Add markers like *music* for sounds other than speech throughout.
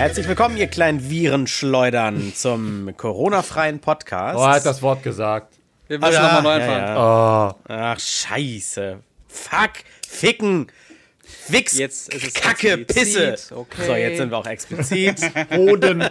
Herzlich willkommen, ihr kleinen Virenschleudern, zum Corona-freien Podcast. Oh, er hat das Wort gesagt. Wir müssen nochmal neu anfangen. Ja, ja. Oh. Ach, scheiße. Fuck, ficken. Wix, jetzt ist es Kacke, explizit. Pisse. Okay. So, jetzt sind wir auch explizit. Boden,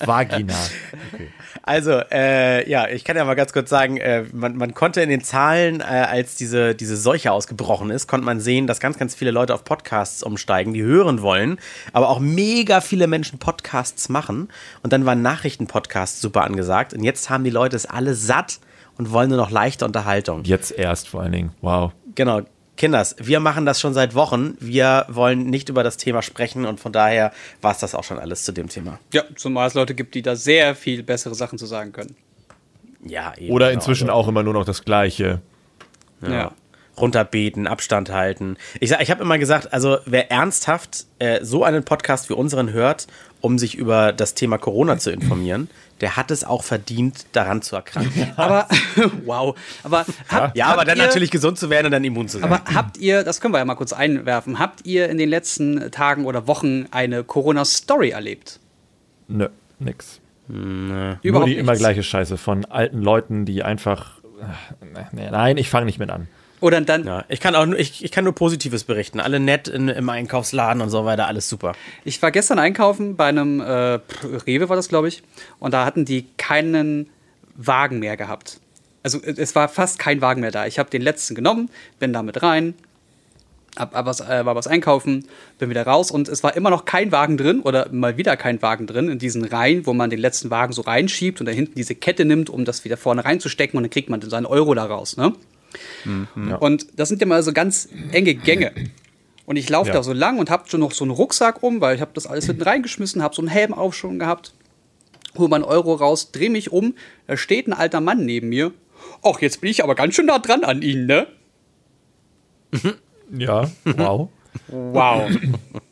Vagina. *laughs* Okay. Also, äh, ja, ich kann ja mal ganz kurz sagen, äh, man, man, konnte in den Zahlen, äh, als diese, diese Seuche ausgebrochen ist, konnte man sehen, dass ganz, ganz viele Leute auf Podcasts umsteigen, die hören wollen, aber auch mega viele Menschen Podcasts machen. Und dann waren Nachrichtenpodcasts super angesagt. Und jetzt haben die Leute es alle satt und wollen nur noch leichte Unterhaltung. Jetzt erst vor allen Dingen. Wow. Genau. Kinders, wir machen das schon seit Wochen. Wir wollen nicht über das Thema sprechen und von daher war es das auch schon alles zu dem Thema. Ja, zumal es Leute gibt, die da sehr viel bessere Sachen zu sagen können. Ja, eben. Oder inzwischen genau. auch immer nur noch das Gleiche. Ja. ja. Runterbeten, Abstand halten. Ich, ich habe immer gesagt, also wer ernsthaft äh, so einen Podcast wie unseren hört, um sich über das Thema Corona zu informieren, der hat es auch verdient, daran zu erkranken. aber, *laughs* wow. Aber habt, ja, aber dann ihr, natürlich gesund zu werden und dann immun zu sein. Aber habt ihr, das können wir ja mal kurz einwerfen, habt ihr in den letzten Tagen oder Wochen eine Corona-Story erlebt? Nö, nix. Nö. Überhaupt Nur die nichts. immer gleiche Scheiße von alten Leuten, die einfach. Äh, nein, ich fange nicht mit an. Oder dann. Ja, ich kann auch nur, ich, ich kann nur Positives berichten. Alle nett in, im Einkaufsladen und so weiter, alles super. Ich war gestern einkaufen bei einem äh, Rewe, war das, glaube ich. Und da hatten die keinen Wagen mehr gehabt. Also es war fast kein Wagen mehr da. Ich habe den letzten genommen, bin damit rein, hab, hab was, äh, war was einkaufen, bin wieder raus und es war immer noch kein Wagen drin oder mal wieder kein Wagen drin in diesen Reihen, wo man den letzten Wagen so reinschiebt und da hinten diese Kette nimmt, um das wieder vorne reinzustecken und dann kriegt man seinen Euro da raus. Ne? Mhm. Und das sind ja mal so ganz enge Gänge. Und ich laufe ja. da so lang und habe schon noch so einen Rucksack um, weil ich habe das alles hinten reingeschmissen, habe so einen Helm auch schon gehabt. Hol meinen Euro raus, drehe mich um, da steht ein alter Mann neben mir. Ach, jetzt bin ich aber ganz schön nah dran an Ihnen, ne? Ja, wow. wow. *laughs*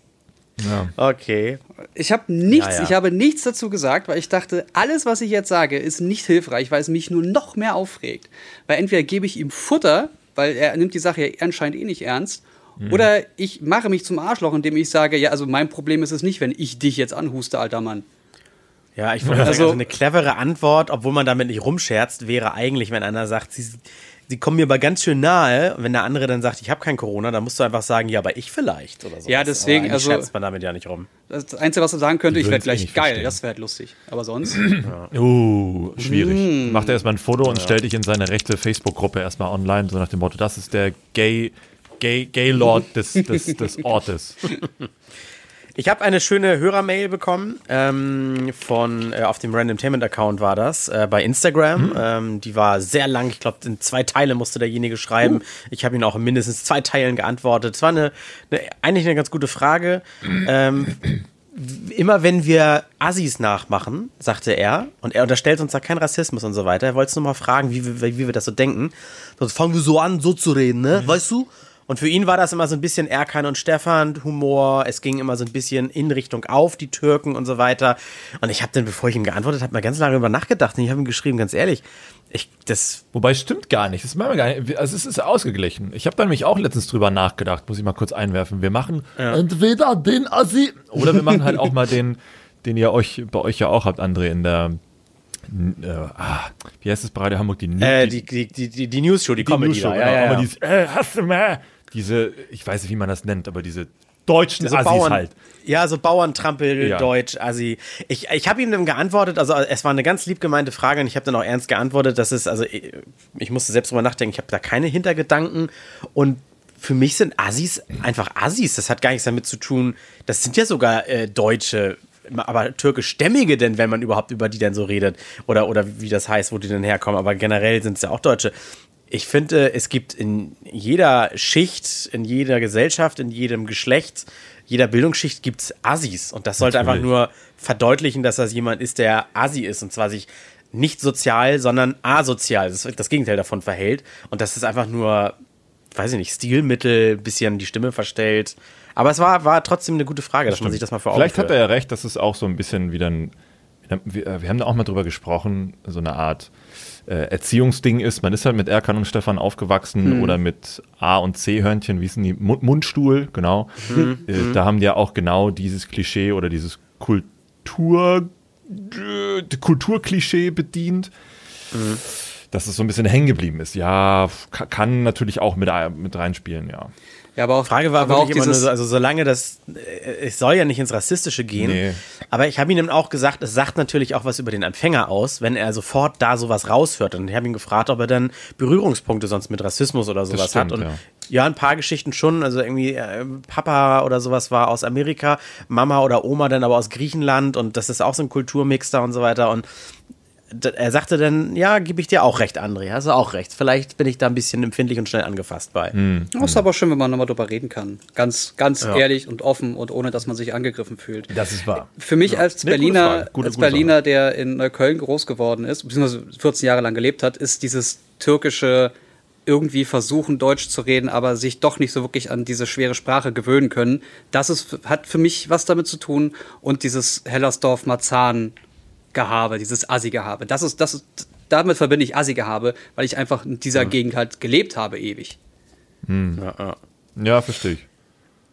Ja. Okay. Ich habe nichts, ja, ja. ich habe nichts dazu gesagt, weil ich dachte, alles, was ich jetzt sage, ist nicht hilfreich, weil es mich nur noch mehr aufregt. Weil entweder gebe ich ihm Futter, weil er nimmt die Sache ja anscheinend eh nicht ernst, mhm. oder ich mache mich zum Arschloch, indem ich sage, ja, also mein Problem ist es nicht, wenn ich dich jetzt anhuste, alter Mann. Ja, ich würde also, sagen, also eine clevere Antwort, obwohl man damit nicht rumscherzt, wäre eigentlich, wenn einer sagt, sie, sie kommen mir aber ganz schön nahe. Und wenn der andere dann sagt, ich habe kein Corona, dann musst du einfach sagen, ja, aber ich vielleicht oder so. Ja, deswegen, aber also scherzt man damit ja nicht rum. Das Einzige, was du sagen könnte, ich werde gleich geil. Verstehen. Das wäre halt lustig. Aber sonst. *clears throat* Ja. Uh, schwierig. Mm. Macht er erstmal ein Foto und ja. stellt dich in seine rechte Facebook-Gruppe erstmal online, so nach dem Motto, das ist der Gay, Gay, Gay Lord des, des, des *laughs* Ortes. *laughs* Ich habe eine schöne Hörermail bekommen ähm, von äh, auf dem Randomtainment Account war das äh, bei Instagram. Mhm. Ähm, die war sehr lang. Ich glaube, in zwei Teile musste derjenige schreiben. Uh. Ich habe ihn auch in mindestens zwei Teilen geantwortet. Es war eine, eine, eigentlich eine ganz gute Frage. Ähm, immer wenn wir Assis nachmachen, sagte er, und er unterstellt uns da keinen Rassismus und so weiter, er wollte nur mal fragen, wie, wie, wie wir das so denken. Sonst fangen wir so an, so zu reden, ne? Mhm. Weißt du? Und für ihn war das immer so ein bisschen Erkan und Stefan Humor. Es ging immer so ein bisschen in Richtung auf die Türken und so weiter. Und ich habe dann, bevor ich ihm geantwortet habe, mal ganz lange darüber nachgedacht. Und ich habe ihm geschrieben, ganz ehrlich, ich, das. Wobei stimmt gar nicht. Das machen wir gar nicht. Also es ist ausgeglichen. Ich habe da nämlich auch letztens drüber nachgedacht, muss ich mal kurz einwerfen. Wir machen ja. entweder den Assi oder wir machen halt auch mal den, den ihr euch bei euch ja auch habt, André, in der äh, ah, wie heißt es bei Radio Hamburg? Die, äh, die, die, die, die, News Show, die, die Comedy. News Show, ja, genau. ja, ja. Dieses, äh, hast du mehr? Diese, ich weiß nicht, wie man das nennt, aber diese deutschen diese Assis Bauern, halt. Ja, so Bauerntrampel, ja. Deutsch, Assi. Ich, ich habe ihm dann geantwortet, also es war eine ganz lieb gemeinte Frage und ich habe dann auch ernst geantwortet, dass es, also ich, ich musste selbst drüber nachdenken, ich habe da keine Hintergedanken und für mich sind Assis einfach Assis. Das hat gar nichts damit zu tun. Das sind ja sogar äh, Deutsche, aber türkischstämmige denn, wenn man überhaupt über die denn so redet. Oder, oder wie das heißt, wo die denn herkommen. Aber generell sind es ja auch Deutsche ich finde, es gibt in jeder Schicht, in jeder Gesellschaft, in jedem Geschlecht, jeder Bildungsschicht gibt es Assis. Und das sollte Natürlich. einfach nur verdeutlichen, dass das jemand ist, der Assi ist. Und zwar sich nicht sozial, sondern asozial, das, das Gegenteil davon verhält. Und das ist einfach nur, weiß ich nicht, Stilmittel, bisschen die Stimme verstellt. Aber es war, war trotzdem eine gute Frage, dass man sich das mal vor Augen Vielleicht hat er ja recht, dass es auch so ein bisschen wieder ein. Wir, wir haben da auch mal drüber gesprochen, so eine Art äh, Erziehungsding ist. Man ist halt mit Erkan und Stefan aufgewachsen hm. oder mit A- und C-Hörnchen, wie ist denn die? Mundstuhl, genau. Hm. Äh, hm. Da haben die ja auch genau dieses Klischee oder dieses Kultur, Kulturklischee bedient. Mhm. Dass es so ein bisschen hängen geblieben ist. Ja, kann natürlich auch mit, mit reinspielen, ja. Ja, aber auch, Frage war aber auch immer nur so, also solange das, äh, es soll ja nicht ins Rassistische gehen, nee. aber ich habe ihm auch gesagt, es sagt natürlich auch was über den Empfänger aus, wenn er sofort da sowas raushört. Und ich habe ihn gefragt, ob er dann Berührungspunkte sonst mit Rassismus oder sowas stimmt, hat. Und ja. ja. ein paar Geschichten schon, also irgendwie äh, Papa oder sowas war aus Amerika, Mama oder Oma dann aber aus Griechenland und das ist auch so ein Kulturmix da und so weiter. Und er sagte dann, ja, gebe ich dir auch recht, André, hast du auch recht. Vielleicht bin ich da ein bisschen empfindlich und schnell angefasst bei. Mhm. Das ist aber schön, wenn man nochmal drüber reden kann. Ganz, ganz ja. ehrlich und offen und ohne, dass man sich angegriffen fühlt. Das ist wahr. Für mich ja. als Berliner, gute gute, als Berliner, der in Neukölln groß geworden ist, beziehungsweise 14 Jahre lang gelebt hat, ist dieses türkische irgendwie versuchen, Deutsch zu reden, aber sich doch nicht so wirklich an diese schwere Sprache gewöhnen können. Das ist, hat für mich was damit zu tun. Und dieses Hellersdorf-Marzahn Gehabe, dieses Assi-Gehabe. Das ist, das ist, damit verbinde ich Assi-Gehabe, weil ich einfach in dieser mhm. Gegend halt gelebt habe ewig. Mhm. Ja, ja. ja, verstehe ich.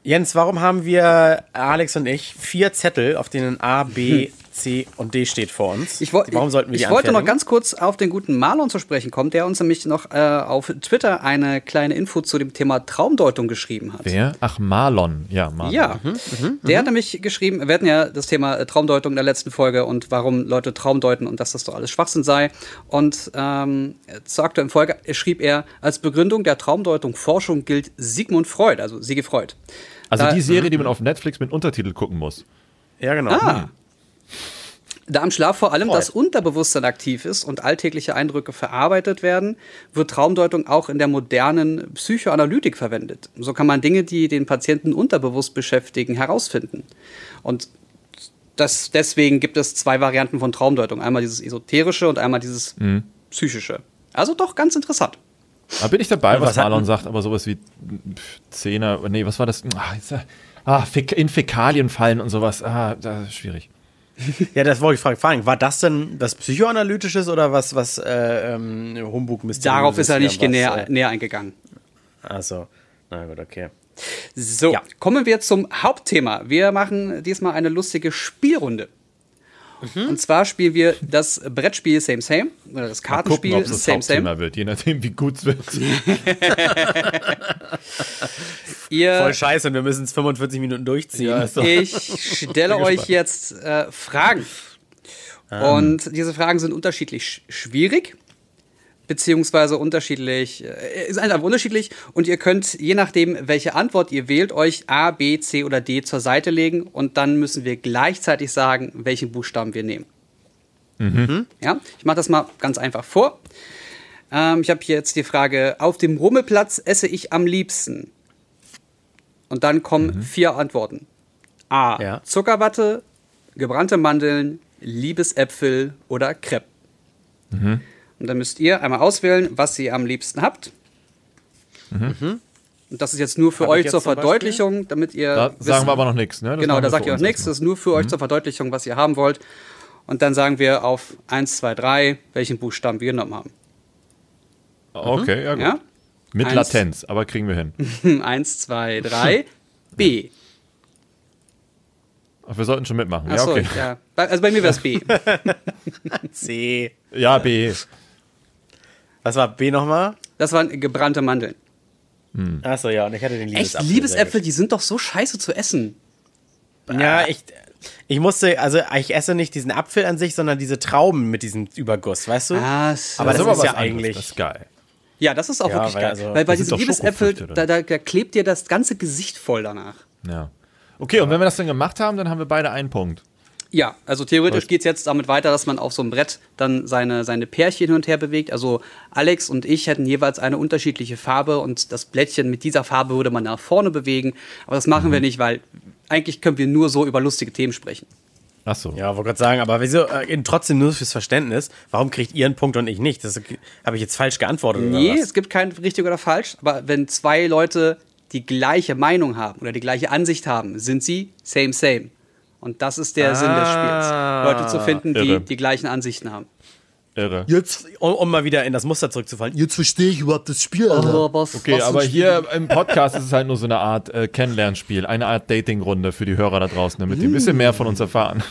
Jens, warum haben wir, Alex und ich, vier Zettel, auf denen A, B. *laughs* C und D steht vor uns. Ich, Warum sollten wir die Ich wollte noch ganz kurz auf den guten Marlon zu sprechen kommen, der uns nämlich noch äh, auf Twitter eine kleine Info zu dem Thema Traumdeutung geschrieben hat. Wer? Ach, Marlon. Ja, Marlon. Ja, mhm, mhm, der hat nämlich geschrieben, wir hatten ja das Thema äh, Traumdeutung in der letzten Folge und warum Leute Traum deuten und dass das doch alles Schwachsinn sei. Und ähm, zur aktuellen Folge schrieb er, als Begründung der Traumdeutung Forschung gilt Sigmund Freud, also Siege Freud. Also da, die Serie, die man auf Netflix mit Untertitel gucken muss. Ja, genau. Ah. Da am Schlaf vor allem Freud. das Unterbewusstsein aktiv ist und alltägliche Eindrücke verarbeitet werden, wird Traumdeutung auch in der modernen Psychoanalytik verwendet. So kann man Dinge, die den Patienten unterbewusst beschäftigen, herausfinden. Und das, deswegen gibt es zwei Varianten von Traumdeutung. Einmal dieses esoterische und einmal dieses mhm. psychische. Also doch ganz interessant. Da bin ich dabei, was, was Marlon sagt, aber sowas wie Zehner, nee, was war das? Ah, in Fäkalien fallen und sowas. Ah, das ist schwierig ja, das wollte ich fragen. War das denn was Psychoanalytisches oder was, was äh, ähm, Humbug Mysterium? Darauf ist er nicht was, näher, äh, näher eingegangen. Achso, na gut, okay. So, ja. kommen wir zum Hauptthema. Wir machen diesmal eine lustige Spielrunde. Mhm. Und zwar spielen wir das Brettspiel Same Same oder das Kartenspiel gucken, das Same Same. wird, je nachdem wie gut es wird. *laughs* Ihr, Voll scheiße und wir müssen es 45 Minuten durchziehen. Ja, so. Ich stelle euch jetzt äh, Fragen. Um. Ähm. Und diese Fragen sind unterschiedlich schwierig beziehungsweise unterschiedlich, äh, ist einfach unterschiedlich und ihr könnt, je nachdem, welche Antwort ihr wählt, euch A, B, C oder D zur Seite legen und dann müssen wir gleichzeitig sagen, welchen Buchstaben wir nehmen. Mhm. Ja, ich mache das mal ganz einfach vor. Ähm, ich habe hier jetzt die Frage, auf dem Rummelplatz esse ich am liebsten. Und dann kommen mhm. vier Antworten. A, ja. Zuckerwatte, gebrannte Mandeln, Liebesäpfel oder Crepe. Mhm. Und dann müsst ihr einmal auswählen, was ihr am liebsten habt. Mhm. Und das ist jetzt nur für Hab euch zur Verdeutlichung, damit ihr. Da wissen, sagen wir aber noch nichts, ne? Das genau, da sagt ihr auch nichts. Das ist nur für mhm. euch zur Verdeutlichung, was ihr haben wollt. Und dann sagen wir auf 1, 2, 3, welchen Buchstaben wir genommen haben. Okay, ja gut. Ja? Mit Eins, Latenz, aber kriegen wir hin. 1, 2, 3, B. *laughs* Ach, wir sollten schon mitmachen. Ach ja, okay. ja. Also bei mir wäre es B. *laughs* *laughs* C. Ja, B. Was war B nochmal? Das waren gebrannte Mandeln. Hm. Achso, ja, und ich hatte den Liebesapfel. Echt, Liebesäpfel, die sind doch so scheiße zu essen. Ja, ich, ich musste, also ich esse nicht diesen Apfel an sich, sondern diese Trauben mit diesem Überguss, weißt du? Ah, so. Aber das, das ist, ja eigentlich. Das ist geil. Ja, das ist auch ja, wirklich geil. Also, weil bei diesen Liebesäpfel, da, da, da, klebt dir das ganze Gesicht voll danach. Ja. Okay, und wenn wir das dann gemacht haben, dann haben wir beide einen Punkt. Ja, also theoretisch geht es jetzt damit weiter, dass man auf so einem Brett dann seine, seine Pärchen hin und her bewegt. Also Alex und ich hätten jeweils eine unterschiedliche Farbe und das Blättchen mit dieser Farbe würde man nach vorne bewegen. Aber das machen mhm. wir nicht, weil eigentlich können wir nur so über lustige Themen sprechen. Ach so. Ja, wollte gerade sagen, aber wieso, äh, trotzdem nur fürs Verständnis, warum kriegt ihr einen Punkt und ich nicht? Das habe ich jetzt falsch geantwortet. Nee, es gibt kein richtig oder falsch, aber wenn zwei Leute die gleiche Meinung haben oder die gleiche Ansicht haben, sind sie same, same. Und das ist der ah, Sinn des Spiels. Leute zu finden, die irre. die gleichen Ansichten haben. Irre. Jetzt, um, um, mal wieder in das Muster zurückzufallen, jetzt verstehe ich überhaupt das Spiel. Was, okay, was aber hier im Podcast ist es halt nur so eine Art äh, Kennenlernspiel, eine Art Datingrunde für die Hörer da draußen, damit die ein bisschen mehr von uns erfahren.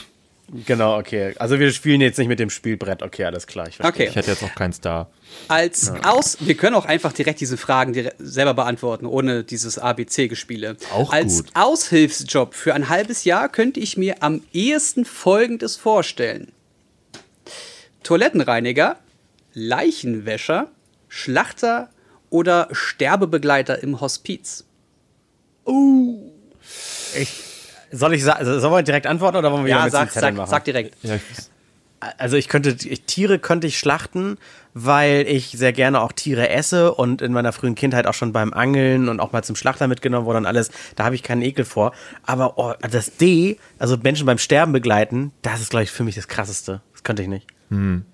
Genau, okay. Also wir spielen jetzt nicht mit dem Spielbrett. Okay, alles klar. Ich, okay. ich hätte jetzt auch keinen Star. Als ja. Aus, wir können auch einfach direkt diese Fragen selber beantworten, ohne dieses ABC-Gespiele. Auch Als gut. Aushilfsjob für ein halbes Jahr könnte ich mir am ehesten Folgendes vorstellen. Toilettenreiniger, Leichenwäscher, Schlachter oder Sterbebegleiter im Hospiz? Uh. Ich soll ich sagen, sollen wir direkt antworten oder wollen wir ja, sag, sag, machen? sag direkt. Ja, also ich könnte, ich, Tiere könnte ich schlachten, weil ich sehr gerne auch Tiere esse und in meiner frühen Kindheit auch schon beim Angeln und auch mal zum Schlachter mitgenommen wurde und alles, da habe ich keinen Ekel vor. Aber oh, das D, also Menschen beim Sterben begleiten, das ist, glaube ich, für mich das Krasseste. Das könnte ich nicht. Hm.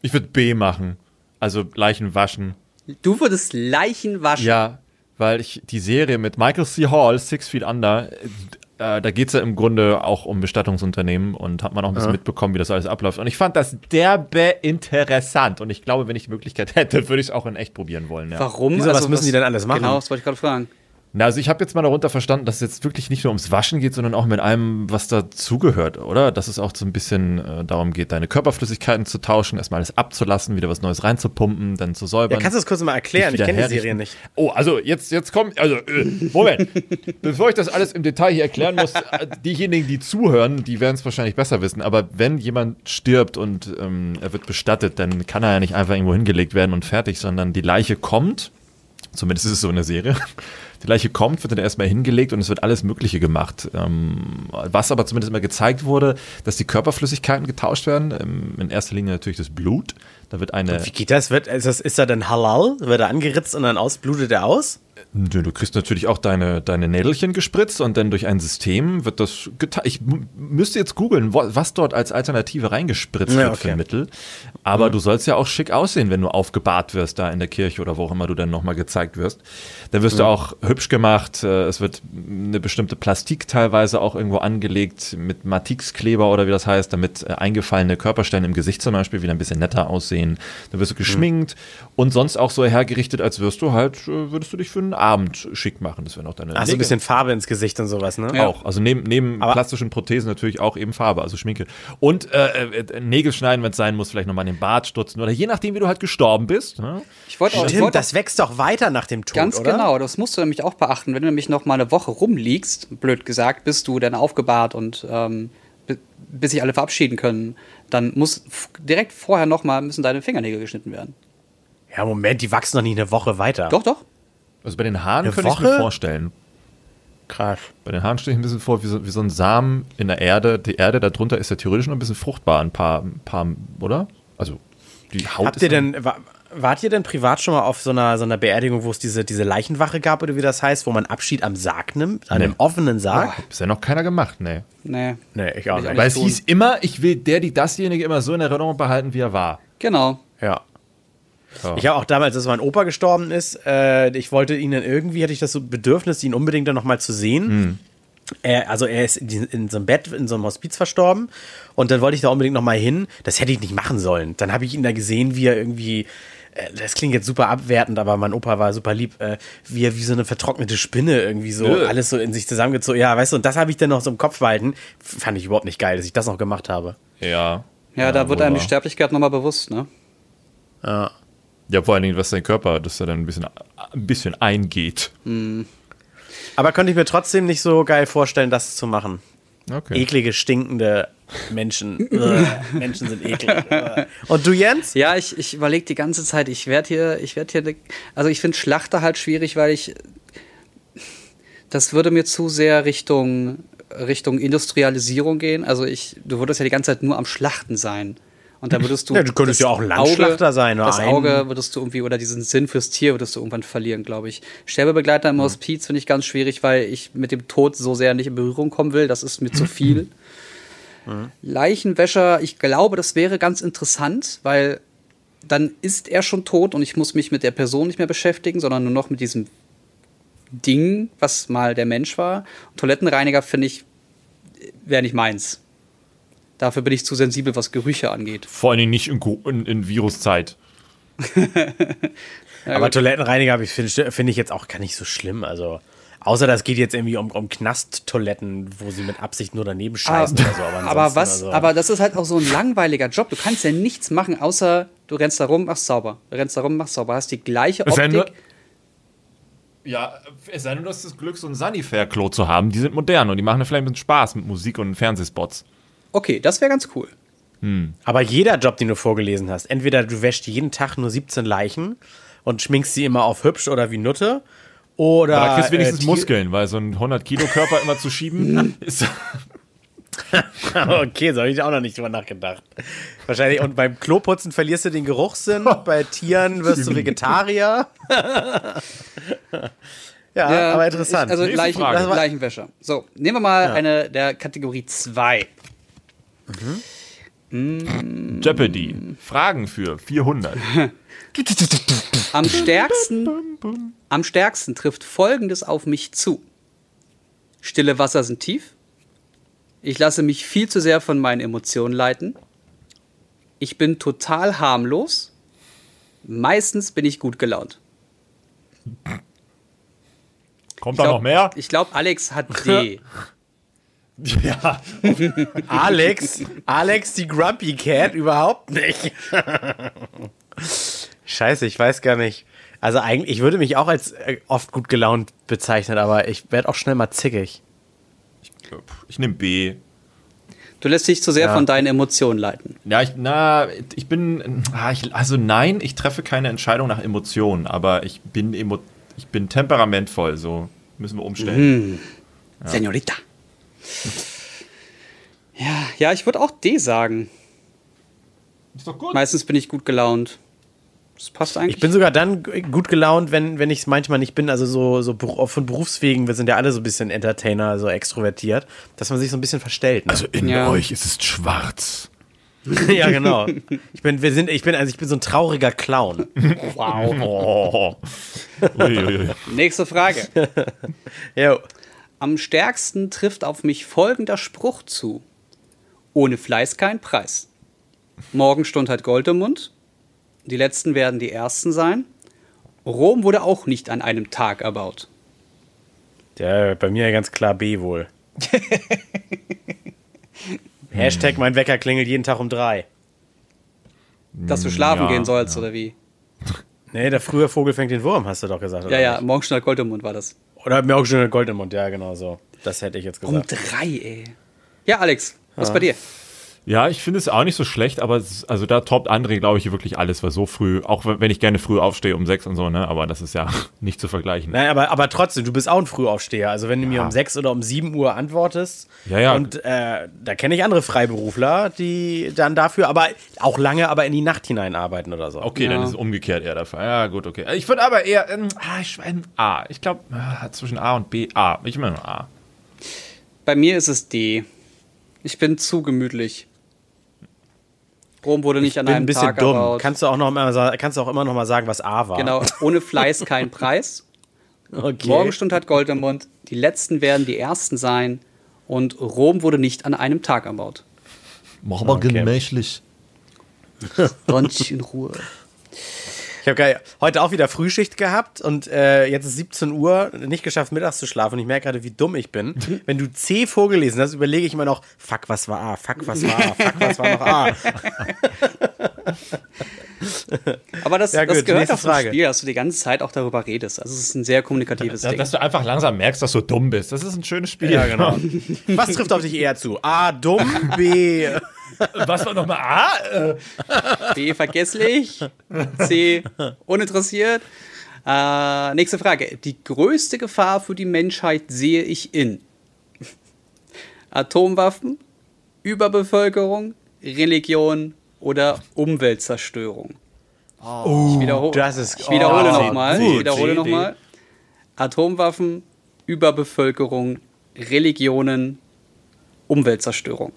Ich würde B machen. Also Leichen waschen. Du würdest Leichen waschen? Ja, weil ich die Serie mit Michael C. Hall, Six Feet Under, äh, da geht es ja im Grunde auch um Bestattungsunternehmen und hat man auch ein bisschen ja. mitbekommen, wie das alles abläuft. Und ich fand das derbe interessant. Und ich glaube, wenn ich die Möglichkeit *laughs* hätte, würde ich es auch in echt probieren wollen. Ja. Warum? Wieso, also, was müssen was, die denn alles machen? Genau, das wollte ich gerade fragen. Na, also ich habe jetzt mal darunter verstanden, dass es jetzt wirklich nicht nur ums Waschen geht, sondern auch mit allem, was dazugehört, oder? Dass es auch so ein bisschen äh, darum geht, deine Körperflüssigkeiten zu tauschen, erstmal alles abzulassen, wieder was Neues reinzupumpen, dann zu säubern. Ja, kannst du das kurz mal erklären? Ich kenne die Serie nicht. Oh, also jetzt, jetzt kommt, also, äh, Moment. *laughs* Bevor ich das alles im Detail hier erklären muss, äh, diejenigen, die zuhören, die werden es wahrscheinlich besser wissen, aber wenn jemand stirbt und ähm, er wird bestattet, dann kann er ja nicht einfach irgendwo hingelegt werden und fertig, sondern die Leiche kommt, zumindest ist es so in der Serie, die Leiche kommt, wird dann erstmal hingelegt und es wird alles Mögliche gemacht. Ähm, was aber zumindest immer gezeigt wurde, dass die Körperflüssigkeiten getauscht werden. Ähm, in erster Linie natürlich das Blut. Da wird eine. Und wie geht das? Wird, ist, das ist er denn halal? Wird er angeritzt und dann ausblutet er aus? Du kriegst natürlich auch deine, deine Nädelchen gespritzt und dann durch ein System wird das geteilt. Ich müsste jetzt googeln, was dort als Alternative reingespritzt ja, wird okay. für Mittel. Aber mhm. du sollst ja auch schick aussehen, wenn du aufgebahrt wirst da in der Kirche oder wo auch immer du dann nochmal gezeigt wirst. Da wirst mhm. du auch hübsch gemacht. Äh, es wird eine bestimmte Plastik teilweise auch irgendwo angelegt mit Matixkleber oder wie das heißt, damit äh, eingefallene Körperstellen im Gesicht zum Beispiel wieder ein bisschen netter aussehen. Da wirst du geschminkt mhm. und sonst auch so hergerichtet, als wirst du halt, äh, würdest du dich für einen Abend schick machen. Das wäre noch deine. Also ein bisschen Farbe ins Gesicht und sowas, ne? Ja. Auch. Also neben, neben plastischen Prothesen natürlich auch eben Farbe, also Schminke. Und äh, äh, Nägel schneiden, wenn es sein muss, vielleicht nochmal den Bart stutzen oder je nachdem, wie du halt gestorben bist. Ne? Ich wollte auch. Stimmt, das wächst doch weiter nach dem Tod. Ganz oder? genau, das musst du nämlich auch beachten. Wenn du nämlich noch mal eine Woche rumliegst, blöd gesagt, bist du dann aufgebahrt und ähm, bis sich alle verabschieden können, dann muss direkt vorher noch mal müssen deine Fingernägel geschnitten werden. Ja, Moment, die wachsen noch nicht eine Woche weiter. Doch, doch. Also bei den Haaren könnte ich mir vorstellen. Krass. Bei den Haaren stelle ich ein bisschen vor, wie so, wie so ein Samen in der Erde. Die Erde darunter ist ja theoretisch noch ein bisschen fruchtbar, ein paar, ein paar oder? Also die Haut Habt ihr denn, wart ihr denn privat schon mal auf so einer, so einer Beerdigung, wo es diese, diese Leichenwache gab oder wie das heißt, wo man Abschied am Sarg nimmt, an nee. einem offenen Sarg? Oh, bisher noch keiner gemacht, nee. Nee. Nee, ich auch nicht. Weil es hieß immer, ich will der, die dasjenige immer so in Erinnerung behalten, wie er war. Genau. Ja. Ja. Ich habe auch damals, als mein Opa gestorben ist, äh, ich wollte ihn dann irgendwie, hatte ich das so Bedürfnis, ihn unbedingt dann nochmal zu sehen. Hm. Er, also er ist in, in, so einem Bett, in so einem Hospiz verstorben und dann wollte ich da unbedingt nochmal hin. Das hätte ich nicht machen sollen. Dann habe ich ihn da gesehen, wie er irgendwie, äh, das klingt jetzt super abwertend, aber mein Opa war super lieb, äh, wie er wie so eine vertrocknete Spinne irgendwie so Nö. alles so in sich zusammengezogen. Ja, weißt du, und das habe ich dann noch so im Kopf behalten. Fand ich überhaupt nicht geil, dass ich das noch gemacht habe. Ja. Ja, ja da wird einem die Sterblichkeit nochmal bewusst, ne? Ja. Ja, vor allen Dingen, was dein Körper, dass er dann ein bisschen, ein bisschen eingeht. Mhm. Aber könnte ich mir trotzdem nicht so geil vorstellen, das zu machen. Okay. Eklige, stinkende Menschen. *laughs* Menschen sind eklig. *laughs* Und du, Jens? Ja, ich, ich überlege die ganze Zeit, ich werde hier, ich werde hier, also ich finde Schlachter halt schwierig, weil ich, das würde mir zu sehr Richtung, Richtung Industrialisierung gehen. Also ich, du würdest ja die ganze Zeit nur am Schlachten sein. Und da würdest du. Ja, du könntest ja auch Landschlachter Auge, sein, oder? Das Auge würdest du irgendwie, oder diesen Sinn fürs Tier würdest du irgendwann verlieren, glaube ich. Sterbebegleiter im mhm. Hospiz finde ich ganz schwierig, weil ich mit dem Tod so sehr nicht in Berührung kommen will. Das ist mir zu viel. Mhm. Leichenwäscher, ich glaube, das wäre ganz interessant, weil dann ist er schon tot und ich muss mich mit der Person nicht mehr beschäftigen, sondern nur noch mit diesem Ding, was mal der Mensch war. Und Toilettenreiniger finde ich, wäre nicht meins. Dafür bin ich zu sensibel, was Gerüche angeht. Vor allen Dingen nicht in, in, in Viruszeit. *laughs* ja, aber Toilettenreiniger finde find ich jetzt auch gar nicht so schlimm. Also, außer das geht jetzt irgendwie um, um Knasttoiletten, wo sie mit Absicht nur daneben scheißen aber, oder so. Aber, *laughs* aber was, also aber das ist halt auch so ein langweiliger Job. Du kannst ja nichts machen, außer du rennst da rum, machst sauber. Du rennst da rum, machst sauber. Hast die gleiche Optik. Ja, es sei denn, du hast das Glück, so ein Sanifair-Klo zu haben. Die sind modern und die machen vielleicht mit Spaß mit Musik und Fernsehspots. Okay, das wäre ganz cool. Hm. Aber jeder Job, den du vorgelesen hast, entweder du wäschst jeden Tag nur 17 Leichen und schminkst sie immer auf hübsch oder wie Nutte, oder. Aber da kriegst du wenigstens äh, Muskeln, weil so ein 100-Kilo-Körper immer zu schieben *laughs* ist. okay, so habe ich auch noch nicht drüber nachgedacht. Wahrscheinlich, und beim Kloputzen verlierst du den Geruchssinn, *laughs* bei Tieren wirst du Vegetarier. *laughs* ja, ja, aber interessant. Also Leichen, Leichenwäscher. So, nehmen wir mal ja. eine der Kategorie 2. Mhm. Jeopardy. Fragen für 400. *laughs* am stärksten, am stärksten trifft Folgendes auf mich zu. Stille Wasser sind tief. Ich lasse mich viel zu sehr von meinen Emotionen leiten. Ich bin total harmlos. Meistens bin ich gut gelaunt. Kommt da noch mehr? Ich glaube, Alex hat *laughs* D. *laughs* ja. Alex, Alex, die Grumpy Cat, überhaupt nicht. Scheiße, ich weiß gar nicht. Also eigentlich, ich würde mich auch als äh, oft gut gelaunt bezeichnen, aber ich werde auch schnell mal zickig. Ich, ich nehme B. Du lässt dich zu sehr ja. von deinen Emotionen leiten. Ja, ich, na, ich bin, ah, also nein, ich treffe keine Entscheidung nach Emotionen, aber ich bin, emo, ich bin temperamentvoll, so müssen wir umstellen. Mm. Ja. Senorita. *laughs* Ja, ja, ich würde auch D sagen. Ist doch gut. Meistens bin ich gut gelaunt. Das passt eigentlich. Ich bin sogar dann gut gelaunt, wenn, wenn ich es manchmal nicht bin. Also so, so von Berufswegen, wir sind ja alle so ein bisschen Entertainer, so extrovertiert, dass man sich so ein bisschen verstellt. Ne? Also in ja. euch ist es schwarz. *laughs* ja, genau. Ich bin, wir sind, ich bin, also ich bin so ein trauriger Clown. *laughs* Wow. Oh. Nächste Frage. jo. Am stärksten trifft auf mich folgender Spruch zu. Ohne Fleiß kein Preis. Morgenstund hat Gold im Mund. Die letzten werden die ersten sein. Rom wurde auch nicht an einem Tag erbaut. Ja, bei mir ganz klar B wohl. *laughs* Hashtag mein Wecker klingelt jeden Tag um drei. Dass du schlafen ja, gehen sollst, ja. oder wie? Nee, der frühe Vogel fängt den Wurm, hast du doch gesagt. Ja, ja, Morgenstund hat Gold im Mund war das. Oder Morgenstund hat Gold im Mund, ja, genau so. Das hätte ich jetzt gesagt. Um drei, ey. Ja, Alex, was ja. bei dir? Ja, ich finde es auch nicht so schlecht, aber es, also da toppt André, glaube ich, wirklich alles, weil so früh, auch wenn ich gerne früh aufstehe um sechs und so, ne, aber das ist ja *laughs* nicht zu vergleichen. Nein, aber, aber trotzdem, du bist auch ein Frühaufsteher. Also wenn du ja. mir um sechs oder um sieben Uhr antwortest, ja, ja. und äh, da kenne ich andere Freiberufler, die dann dafür, aber auch lange aber in die Nacht hinein arbeiten oder so. Okay, ja. dann ist es umgekehrt eher der Fall. Ja, gut, okay. Ich würde aber eher, ähm, ah, ich ein A. Ich glaube, äh, zwischen A und B, A. Ich meine A. Bei mir ist es D. Ich bin zu gemütlich. Rom wurde nicht ich an einem ein bisschen Tag dumm. Erbaut. Kannst du auch noch mal, kannst du auch immer noch mal sagen, was A war? Genau, ohne Fleiß kein Preis. *laughs* Okay. Morgenstund hat Gold im Mund. Die letzten werden die ersten sein. Und Rom wurde nicht an einem Tag erbaut. Mach mal okay. gemächlich. Ganz in Ruhe. Ich habe heute auch wieder Frühschicht gehabt und äh, jetzt ist 17 Uhr, nicht geschafft, mittags zu schlafen. Und ich merke gerade, wie dumm ich bin. *laughs* Wenn du C vorgelesen hast, überlege ich immer noch, fuck, was war A? Fuck, was war A? Fuck, was war noch A? *laughs* Aber das, ja, gut, das gehört auch zum Frage. Spiel, dass du die ganze Zeit auch darüber redest. Also es ist ein sehr kommunikatives da, Ding. Dass du einfach langsam merkst, dass du dumm bist. Das ist ein schönes Spiel. Ja, genau. *laughs* Was trifft auf dich eher zu? A, dumm, B, Was war nochmal A? B, vergesslich. C, uninteressiert. Äh, nächste Frage. Die größte Gefahr für die Menschheit sehe ich in Atomwaffen, Überbevölkerung, Religion oder Umweltzerstörung. Oh, ich, wiederho das ist, ich wiederhole oh, nochmal. Ich wiederhole nochmal. Atomwaffen, Überbevölkerung, Religionen, Umweltzerstörung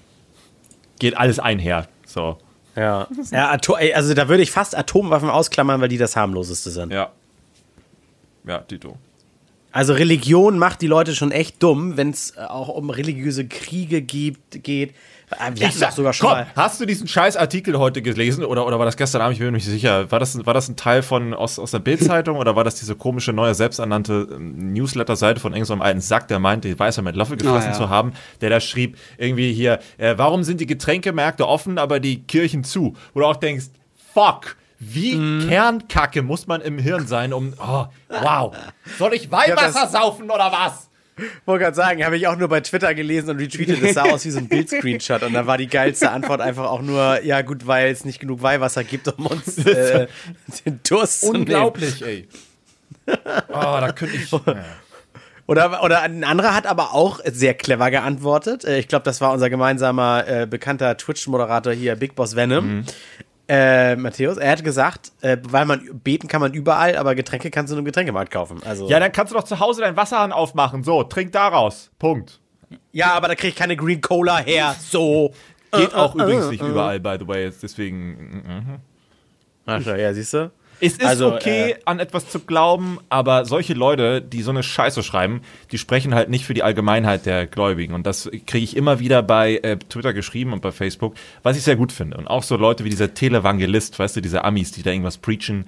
geht alles einher. So. Ja. ja also da würde ich fast Atomwaffen ausklammern, weil die das harmloseste sind. Ja. Ja, Tito. Also Religion macht die Leute schon echt dumm, wenn es auch um religiöse Kriege gibt, geht. Ah, wir ich sag, sogar schon komm, mal. hast du diesen scheiß Artikel heute gelesen oder, oder war das gestern Abend? Ich bin mir nicht sicher. War das, war das ein Teil von aus, aus der Bildzeitung oder war das diese komische neue selbsternannte ähm, Newsletter-Seite von irgendeinem alten Sack, der meinte, die Weißer mit Löffel gefressen oh, ja. zu haben, der da schrieb irgendwie hier, äh, warum sind die Getränkemärkte offen, aber die Kirchen zu? Wo du auch denkst, fuck. Wie mm. Kernkacke muss man im Hirn sein, um. Oh, wow. Soll ich Weihwasser ja, saufen oder was? Wollte gerade sagen, habe ich auch nur bei Twitter gelesen und retweetet. Das sah aus wie so ein *laughs* Bildscreenshot. Und da war die geilste Antwort einfach auch nur: Ja, gut, weil es nicht genug Weihwasser gibt, um uns *laughs* äh, den Durst zu Unglaublich, ey. Oh, *laughs* da könnte ich. Oder, oder ein anderer hat aber auch sehr clever geantwortet. Äh, ich glaube, das war unser gemeinsamer äh, bekannter Twitch-Moderator hier, Big Boss Venom. Mhm äh, Matthäus, er hat gesagt, äh, weil man beten kann man überall, aber Getränke kannst du nur im Getränkemarkt kaufen. Also ja, dann kannst du doch zu Hause deinen Wasserhahn aufmachen. So, trink daraus. Punkt. Ja, aber da krieg ich keine Green Cola her. So. Geht auch äh, übrigens nicht überall, by the way. Deswegen. Mhm. Ach ja, siehst du? Es ist also, okay, äh, an etwas zu glauben, aber solche Leute, die so eine Scheiße schreiben, die sprechen halt nicht für die Allgemeinheit der Gläubigen. Und das kriege ich immer wieder bei äh, Twitter geschrieben und bei Facebook, was ich sehr gut finde. Und auch so Leute wie dieser Televangelist, weißt du, diese Amis, die da irgendwas preachen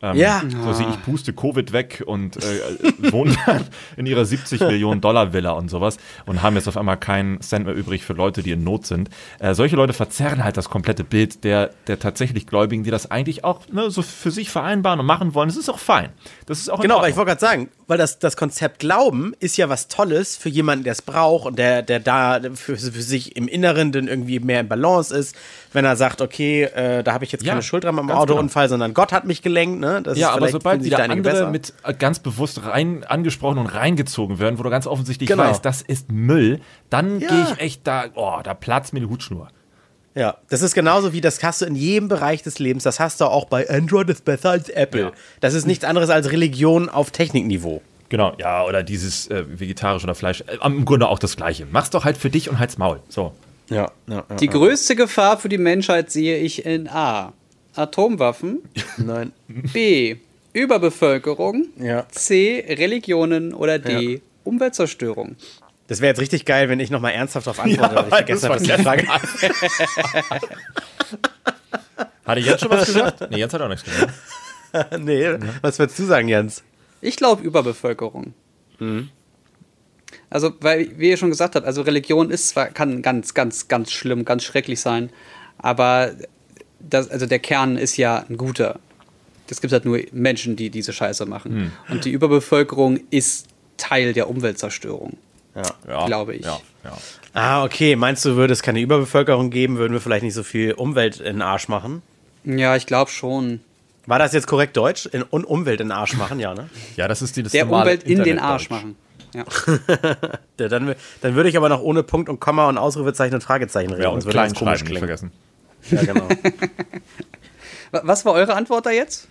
ähm, ja. So sehe ich puste Covid weg und äh, *laughs* wohnen dann in ihrer 70 Millionen Dollar Villa und sowas und haben jetzt auf einmal keinen Cent mehr übrig für Leute, die in Not sind. Äh, solche Leute verzerren halt das komplette Bild der, der tatsächlich Gläubigen, die das eigentlich auch ne, so für sich vereinbaren und machen wollen. Das ist auch fein. Das ist auch Genau, aber ich wollte gerade sagen, weil das, das Konzept Glauben ist ja was Tolles für jemanden, der es braucht und der, der da für, für sich im Inneren dann irgendwie mehr in Balance ist, wenn er sagt, okay, äh, da habe ich jetzt ja, keine Schuld dran am Autounfall, genau. sondern Gott hat mich gelenkt, ne? Das ja, aber sobald wieder andere besser. mit äh, ganz bewusst rein angesprochen und reingezogen werden, wo du ganz offensichtlich genau. weißt, das ist Müll, dann ja. gehe ich echt da, oh, da platzt mir die Hutschnur. Ja, das ist genauso wie, das hast du in jedem Bereich des Lebens. Das hast du auch bei Android ist besser als Apple. Ja. Das ist nichts anderes als Religion auf Technikniveau. Genau, ja, oder dieses äh, vegetarisch oder Fleisch. Äh, Im Grunde auch das Gleiche. Mach's doch halt für dich und halt's Maul. So. Ja, ja, ja Die größte Gefahr für die Menschheit sehe ich in A. Atomwaffen. Nein. B. Überbevölkerung. Ja. C. Religionen. Oder D. Umweltzerstörung. Das wäre jetzt richtig geil, wenn ich nochmal ernsthaft darauf antworte, ja, weil ich vergessen habe, was die Frage *laughs* Hat Jens schon was gesagt? Nee, Jens hat auch nichts gesagt. *laughs* nee, was würdest du sagen, Jens? Ich glaube Überbevölkerung. Mhm. Also, weil, wie ihr schon gesagt habt, also Religion ist zwar, kann ganz, ganz, ganz schlimm, ganz schrecklich sein, aber das, also der Kern ist ja ein guter. Es gibt halt nur Menschen, die diese Scheiße machen. Hm. Und die Überbevölkerung ist Teil der Umweltzerstörung. Ja. Glaube ich. Ja, ja. Ah, okay. Meinst du, würde es keine Überbevölkerung geben, würden wir vielleicht nicht so viel Umwelt in den Arsch machen? Ja, ich glaube schon. War das jetzt korrekt Deutsch? In, Umwelt in den Arsch machen, ja, ne? Ja, das ist die das Der Umwelt in den Arsch machen. Ja. *laughs* dann, dann würde ich aber noch ohne Punkt und Komma und Ausrufezeichen und Fragezeichen reden. Ja, und klein komisch klingen. vergessen. Ja, genau. *laughs* Was war eure Antwort da jetzt?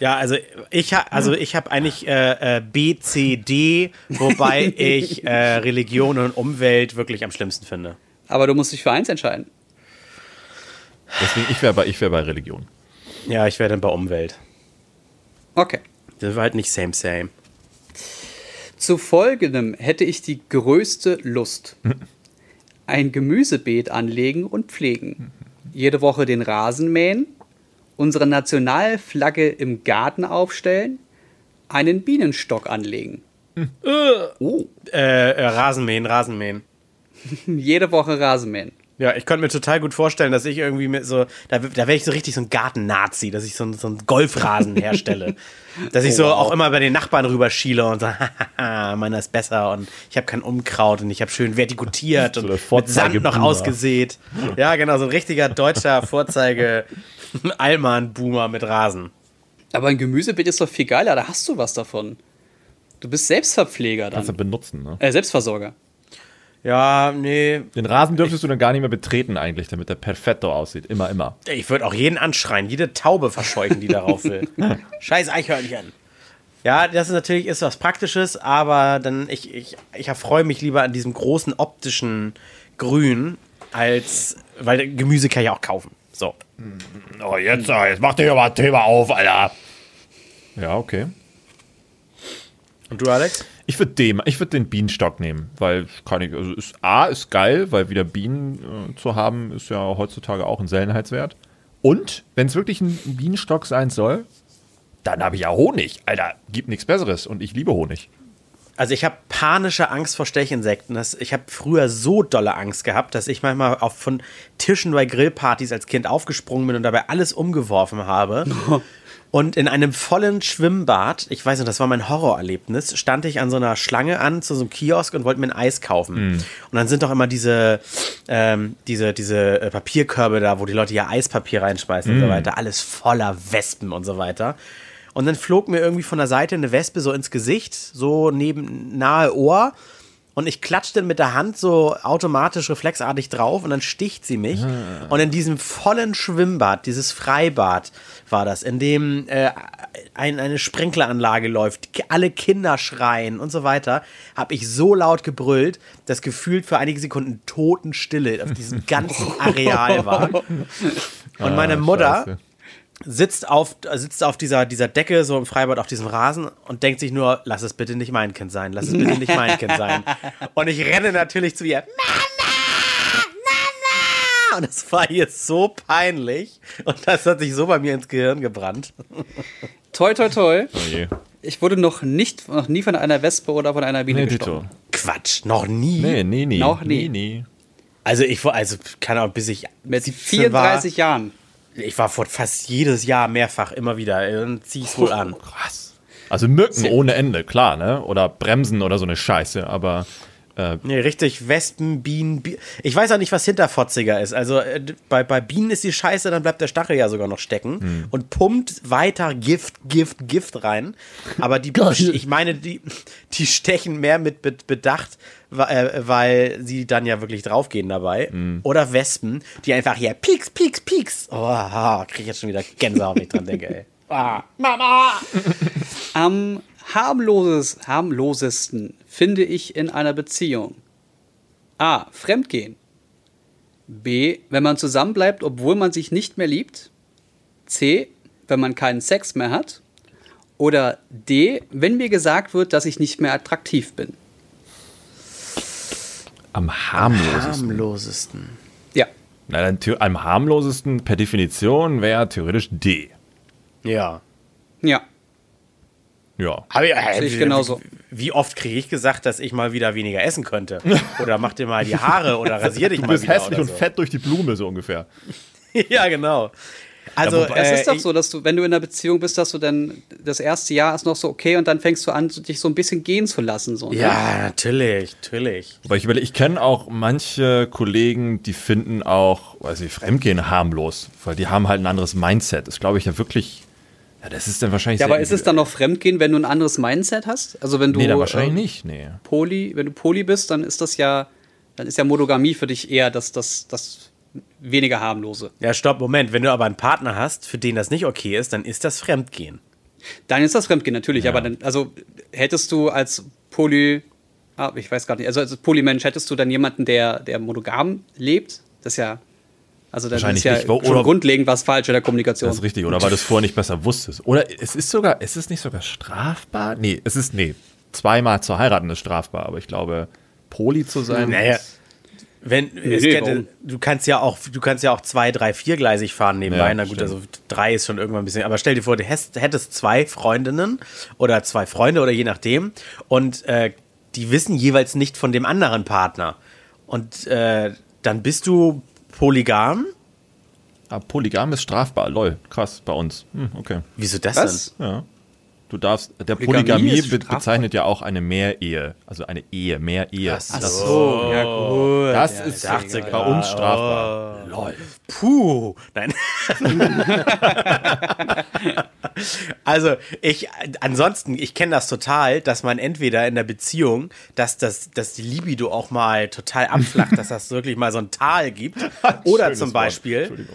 Ja, also ich habe also ich habe eigentlich äh, äh, B, C, D, wobei *laughs* ich äh, Religion und Umwelt wirklich am schlimmsten finde. Aber du musst dich für eins entscheiden. Deswegen, ich wäre bei, wär bei Religion. Ja, ich wäre dann bei Umwelt. Okay. Das war halt nicht same, same. Zu folgendem hätte ich die größte Lust. *laughs* Ein Gemüsebeet anlegen und pflegen. Jede Woche den Rasen mähen, unsere Nationalflagge im Garten aufstellen, einen Bienenstock anlegen. Hm. Oh. Äh, äh, Rasenmähen, Rasenmähen. *laughs* Jede Woche Rasenmähen. Ja, ich könnte mir total gut vorstellen, dass ich irgendwie mit so, da, da wäre ich so richtig so ein Garten-Nazi, dass ich so, so einen Golfrasen herstelle. *laughs* dass ich oh, so wow. auch immer bei den Nachbarn rüberschiele und so, *laughs* haha, meiner ist besser und ich habe kein Unkraut und ich habe schön vertikutiert so und mit Sand noch ausgesät. Ja, genau, so ein richtiger deutscher *laughs* Vorzeige Allmann-Boomer mit Rasen. Aber ein Gemüsebeet ist doch viel geiler, da hast du was davon. Du bist Selbstverpfleger dann. Kannst du benutzen, ne? Äh, Selbstversorger. Ja, nee. Den Rasen dürftest du dann gar nicht mehr betreten eigentlich, damit der perfetto aussieht. Immer, immer. Ich würde auch jeden anschreien, jede Taube verscheuchen, die darauf will. *laughs* Scheiß Eichhörnchen. Ja, das ist natürlich ist was Praktisches, aber dann ich, ich, ich erfreue mich lieber an diesem großen optischen Grün, als weil Gemüse kann ich auch kaufen. So. Oh, jetzt, jetzt mach dir aber ein Thema auf, Alter. Ja, okay. Und du, Alex? Ich würde den, ich würd den Bienenstock nehmen, weil kann ich, also ist, A ist geil, weil wieder Bienen äh, zu haben, ist ja heutzutage auch ein Seltenheitswert. Und wenn es wirklich ein Bienenstock sein soll, dann habe ich ja Honig. Alter, gibt nichts Besseres und ich liebe Honig. Also ich habe panische Angst vor Stechinsekten. Das, ich habe früher so dolle Angst gehabt, dass ich manchmal auf, von Tischen bei Grillpartys als Kind aufgesprungen bin und dabei alles umgeworfen habe. *laughs* Und in einem vollen Schwimmbad, ich weiß nicht, das war mein Horrorerlebnis, stand ich an so einer Schlange an zu so einem Kiosk und wollte mir ein Eis kaufen. Mm. Und dann sind doch immer diese, ähm, diese, diese äh, Papierkörbe da, wo die Leute ja Eispapier reinschmeißen mm. und so weiter. Alles voller Wespen und so weiter. Und dann flog mir irgendwie von der Seite eine Wespe so ins Gesicht, so neben nahe Ohr. Und ich klatschte mit der Hand so automatisch reflexartig drauf und dann sticht sie mich. Ah. Und in diesem vollen Schwimmbad, dieses Freibad war das, in dem äh, ein, eine Sprinkleranlage läuft, alle Kinder schreien und so weiter, habe ich so laut gebrüllt, dass gefühlt für einige Sekunden Totenstille auf diesem *laughs* ganzen Areal war. *laughs* Und meine ah, Mutter. Scheiße sitzt auf, sitzt auf dieser, dieser Decke, so im Freibad auf diesem Rasen und denkt sich nur, lass es bitte nicht mein Kind sein, lass es bitte nicht mein Kind sein. *laughs* Und ich renne natürlich zu ihr, Mama, Mama! Und es war ihr so peinlich und das hat sich so bei mir ins Gehirn gebrannt. *laughs* Toi, toi, toi. Oh ich wurde noch nicht, noch nie von einer Wespe oder von einer Biene nee, gestochen. Quatsch, noch nie? Nee, nee, nee. Noch nie. nie, nie. Also ich, also kann auch bis ich mit 34 war, Jahren ich war vor fast jedes Jahr mehrfach immer wieder. Dann zieh ich's wohl an. Krass. Also Mücken ohne Ende, klar, ne? Oder Bremsen oder so eine Scheiße, aber. Äh nee, richtig, Wespen, Bienen, Bienen. Ich weiß auch nicht, was hinterfotziger ist. Also äh, bei, bei Bienen ist die Scheiße, dann bleibt der Stachel ja sogar noch stecken hm. und pumpt weiter Gift, Gift, Gift rein. Aber die, *laughs* ich meine, die, die stechen mehr mit Bedacht, äh, weil sie dann ja wirklich draufgehen dabei. Mm. Oder Wespen, die einfach hier pieks, pieks, pieks. Oh, krieg ich jetzt schon wieder Gänsehaut, wenn ich dran denke, ey. *laughs* Ah, Mama! *laughs* Am harmloses, harmlosesten finde ich in einer Beziehung A. Fremdgehen. B. Wenn man zusammenbleibt, obwohl man sich nicht mehr liebt. C. Wenn man keinen Sex mehr hat. Oder D. Wenn mir gesagt wird, dass ich nicht mehr attraktiv bin. Am harmlosesten. harmlosesten. Ja. Na, dann, am harmlosesten per Definition wäre theoretisch D. Ja. Ja. Ja. Aber äh, ich genauso. Wie oft kriege ich gesagt, dass ich mal wieder weniger essen könnte? *laughs* Oder mach dir mal die Haare oder rasier *laughs* dich du mal wieder. Du bist hässlich und fett durch die Blume, so ungefähr. *laughs* ja, genau. Also, ja, es ist doch so, dass du, wenn du in einer Beziehung bist, dass du dann das erste Jahr ist noch so okay und dann fängst du an, dich so ein bisschen gehen zu lassen. So, ne? Ja, natürlich, natürlich. Aber ich, ich kenne auch manche Kollegen, die finden auch, weiß ich, Fremdgehen harmlos, weil die haben halt ein anderes Mindset. Das glaube ich ja wirklich. Ja, das ist dann wahrscheinlich. Ja, aber ist es dann noch Fremdgehen, wenn du ein anderes Mindset hast? Also wenn du. Nee, dann wahrscheinlich äh, nicht, nee. Poly, wenn du Poly bist, dann ist das ja, dann ist ja Monogamie für dich eher das, das, das weniger harmlose. Ja, stopp, Moment. Wenn du aber einen Partner hast, für den das nicht okay ist, dann ist das Fremdgehen. Dann ist das Fremdgehen, natürlich. Ja. Aber dann, also hättest du als Poly, ah, ich weiß gar nicht, also als Polymensch hättest du dann jemanden, der, der monogam lebt? Das ist ja. Also das ist ja nicht, schon oder, grundlegend was falsch in der Kommunikation. Das ist richtig, oder weil du es vorher nicht besser wusstest. Oder es ist sogar, ist es nicht sogar strafbar? Nee, es ist, nee, zweimal zu heiraten ist strafbar, aber ich glaube, Poly zu sein. Naja, wenn, nee, geht, du kannst ja auch, du kannst ja auch zwei, drei, viergleisig fahren nebenbei. Ja, Na gut, stimmt. also drei ist schon irgendwann ein bisschen. Aber stell dir vor, du hättest zwei Freundinnen oder zwei Freunde oder je nachdem und äh, die wissen jeweils nicht von dem anderen Partner. Und äh, dann bist du polygam. Ah, polygam ist strafbar, lol, krass, bei uns. Hm, okay. Wieso das Was? denn? Ja. Du darfst, der Polygamie, Polygamie bezeichnet ja auch eine Mehrehe, also eine Ehe, Mehrehe. Ach so, das, so. ja gut. Das ja, ist dachte, bei uns strafbar. Oh. Lol. Puh, nein. *laughs* also ich, ansonsten, ich kenne das total, dass man entweder in der Beziehung, dass, das, dass die Libido auch mal total abflacht, dass das wirklich mal so ein Tal gibt. *laughs* Oder zum Beispiel.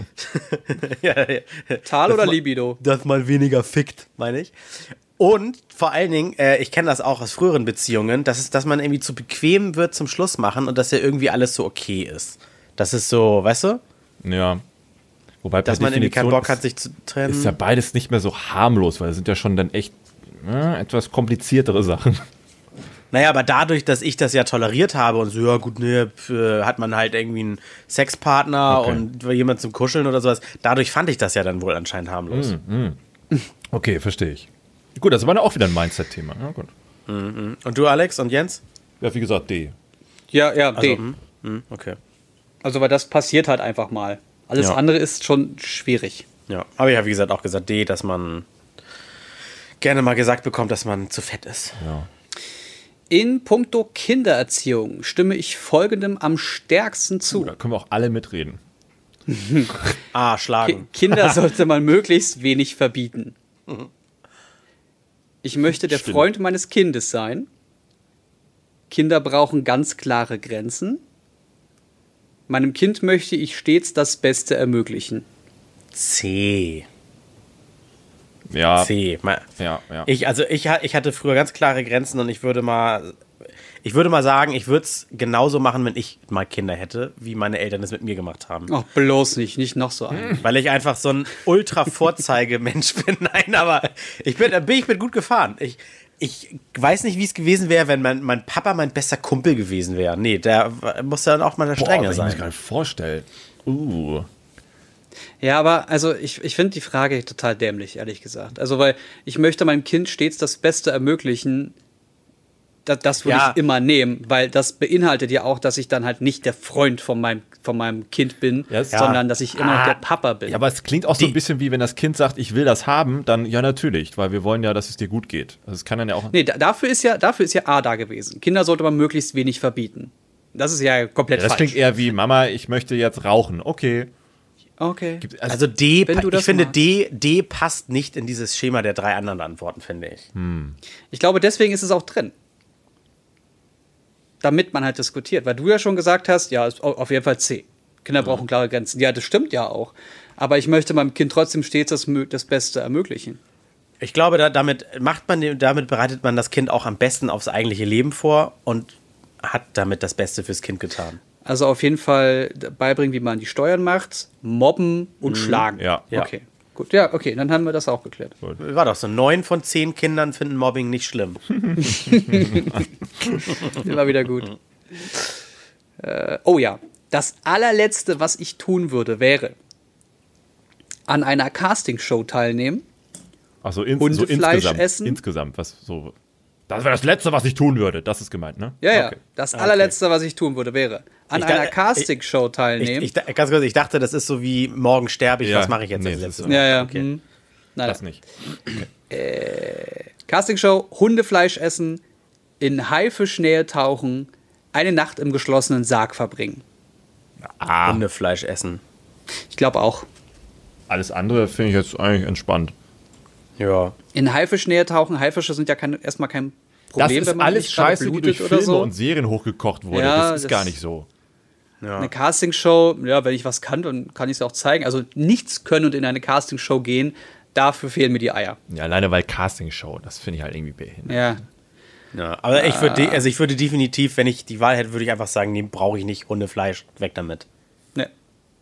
*laughs* ja, ja. Tal oder Libido? Das mal weniger fickt, meine ich. Und vor allen Dingen, äh, ich kenne das auch aus früheren Beziehungen, dass, es, dass man irgendwie zu bequem wird zum Schluss machen und dass ja irgendwie alles so okay ist. Das ist so, weißt du? Ja. Wobei dass man irgendwie keinen Bock hat, sich zu trennen. Ist ja beides nicht mehr so harmlos, weil es sind ja schon dann echt äh, etwas kompliziertere Sachen. Naja, aber dadurch, dass ich das ja toleriert habe und so, ja gut, ne, hat man halt irgendwie einen Sexpartner okay. und jemand zum Kuscheln oder sowas, dadurch fand ich das ja dann wohl anscheinend harmlos. Mm, mm. Okay, verstehe ich. Gut, das war dann auch wieder ein Mindset-Thema. Ja, gut. Mm, und du, Alex und Jens? Ja, wie gesagt, D. Ja, ja, D. Also, okay. Also, weil das passiert halt einfach mal. Alles ja. andere ist schon schwierig. Ja, aber ich habe, wie gesagt, auch gesagt D, dass man gerne mal gesagt bekommt, dass man zu fett ist. Ja. In puncto Kindererziehung stimme ich folgendem am stärksten zu. Uh, da können wir auch alle mitreden. *laughs* ah, schlagen. Kinder sollte man möglichst wenig verbieten. Ich möchte der Stimmt. Freund meines Kindes sein. Kinder brauchen ganz klare Grenzen. Meinem Kind möchte ich stets das Beste ermöglichen. C. Ja. C. Ja, ja. Ich, also ich, ich hatte früher ganz klare Grenzen und ich würde mal, ich würde mal sagen, ich würde es genauso machen, wenn ich mal Kinder hätte, wie meine Eltern es mit mir gemacht haben. Ach, bloß nicht, nicht noch so ein. Weil ich einfach so ein Ultra-Vorzeigemensch *laughs* bin. Nein, aber ich bin, bin ich bin gut gefahren. Ich, ich weiß nicht, wie es gewesen wäre, wenn mein, mein Papa mein bester Kumpel gewesen wäre. Nee, der muss dann auch mal der Strenge sein. Ich mir gerade vorstellen. Uh. Ja, aber also ich, ich finde die Frage total dämlich, ehrlich gesagt. Also, weil ich möchte meinem Kind stets das Beste ermöglichen. Das, das würde ja. ich immer nehmen, weil das beinhaltet ja auch, dass ich dann halt nicht der Freund von meinem, von meinem Kind bin, ja. sondern dass ich immer ah. noch der Papa bin. Ja, aber es klingt auch so ein bisschen wie, wenn das Kind sagt, ich will das haben, dann ja natürlich, weil wir wollen ja, dass es dir gut geht. Also es kann dann ja auch. Nee, dafür ist ja, dafür ist ja A da gewesen. Kinder sollte man möglichst wenig verbieten. Das ist ja komplett ja, das falsch. Das klingt eher wie, Mama, ich möchte jetzt rauchen. Okay. Okay. Also, also D, ich finde D, D passt nicht in dieses Schema der drei anderen Antworten, finde ich. Hm. Ich glaube, deswegen ist es auch drin. Damit man halt diskutiert, weil du ja schon gesagt hast, ja, auf jeden Fall C. Kinder mhm. brauchen klare Grenzen. Ja, das stimmt ja auch. Aber ich möchte meinem Kind trotzdem stets das, das Beste ermöglichen. Ich glaube, da, damit macht man, damit bereitet man das Kind auch am besten aufs eigentliche Leben vor und hat damit das Beste fürs Kind getan. Also auf jeden Fall beibringen, wie man die Steuern macht, mobben und mhm. schlagen. Ja. Okay. Gut, ja, okay, dann haben wir das auch geklärt. War doch so. Neun von zehn Kindern finden Mobbing nicht schlimm. *laughs* *laughs* Immer wieder gut. Äh, oh ja, das allerletzte, was ich tun würde, wäre an einer Castingshow teilnehmen. Achso, ins, so insgesamt, essen. Insgesamt, was so das wäre das Letzte, was ich tun würde. Das ist gemeint, ne? Ja, ja. Okay. Das allerletzte, was ich tun würde, wäre an ich einer Castingshow teilnehmen. Ich, ich, ganz kurz, ich dachte, das ist so wie morgen sterbe ich, ja. was mache ich jetzt nee, als letztes? Ja, ja. Okay. Hm. Nein, das nicht. Okay. Äh, Castingshow, Hundefleisch essen, in Haifischnähe tauchen, eine Nacht im geschlossenen Sarg verbringen. Ah. Hundefleisch essen. Ich glaube auch. Alles andere finde ich jetzt eigentlich entspannt. Ja. In Haifischnähe tauchen. Haifische sind ja kein, erstmal kein Problem, das ist alles Scheiße, die durch Filme so. und Serien hochgekocht wurde. Ja, das ist das gar nicht so. Ja. Eine Castingshow, ja, wenn ich was kann, dann kann ich es auch zeigen. Also nichts können und in eine Castingshow gehen, dafür fehlen mir die Eier. Ja, alleine weil Castingshow, das finde ich halt irgendwie behindert. Ja. Ja, aber ich würde, also ich würde definitiv, wenn ich die Wahl hätte, würde ich einfach sagen, nee, brauche ich nicht Hundefleisch, weg damit.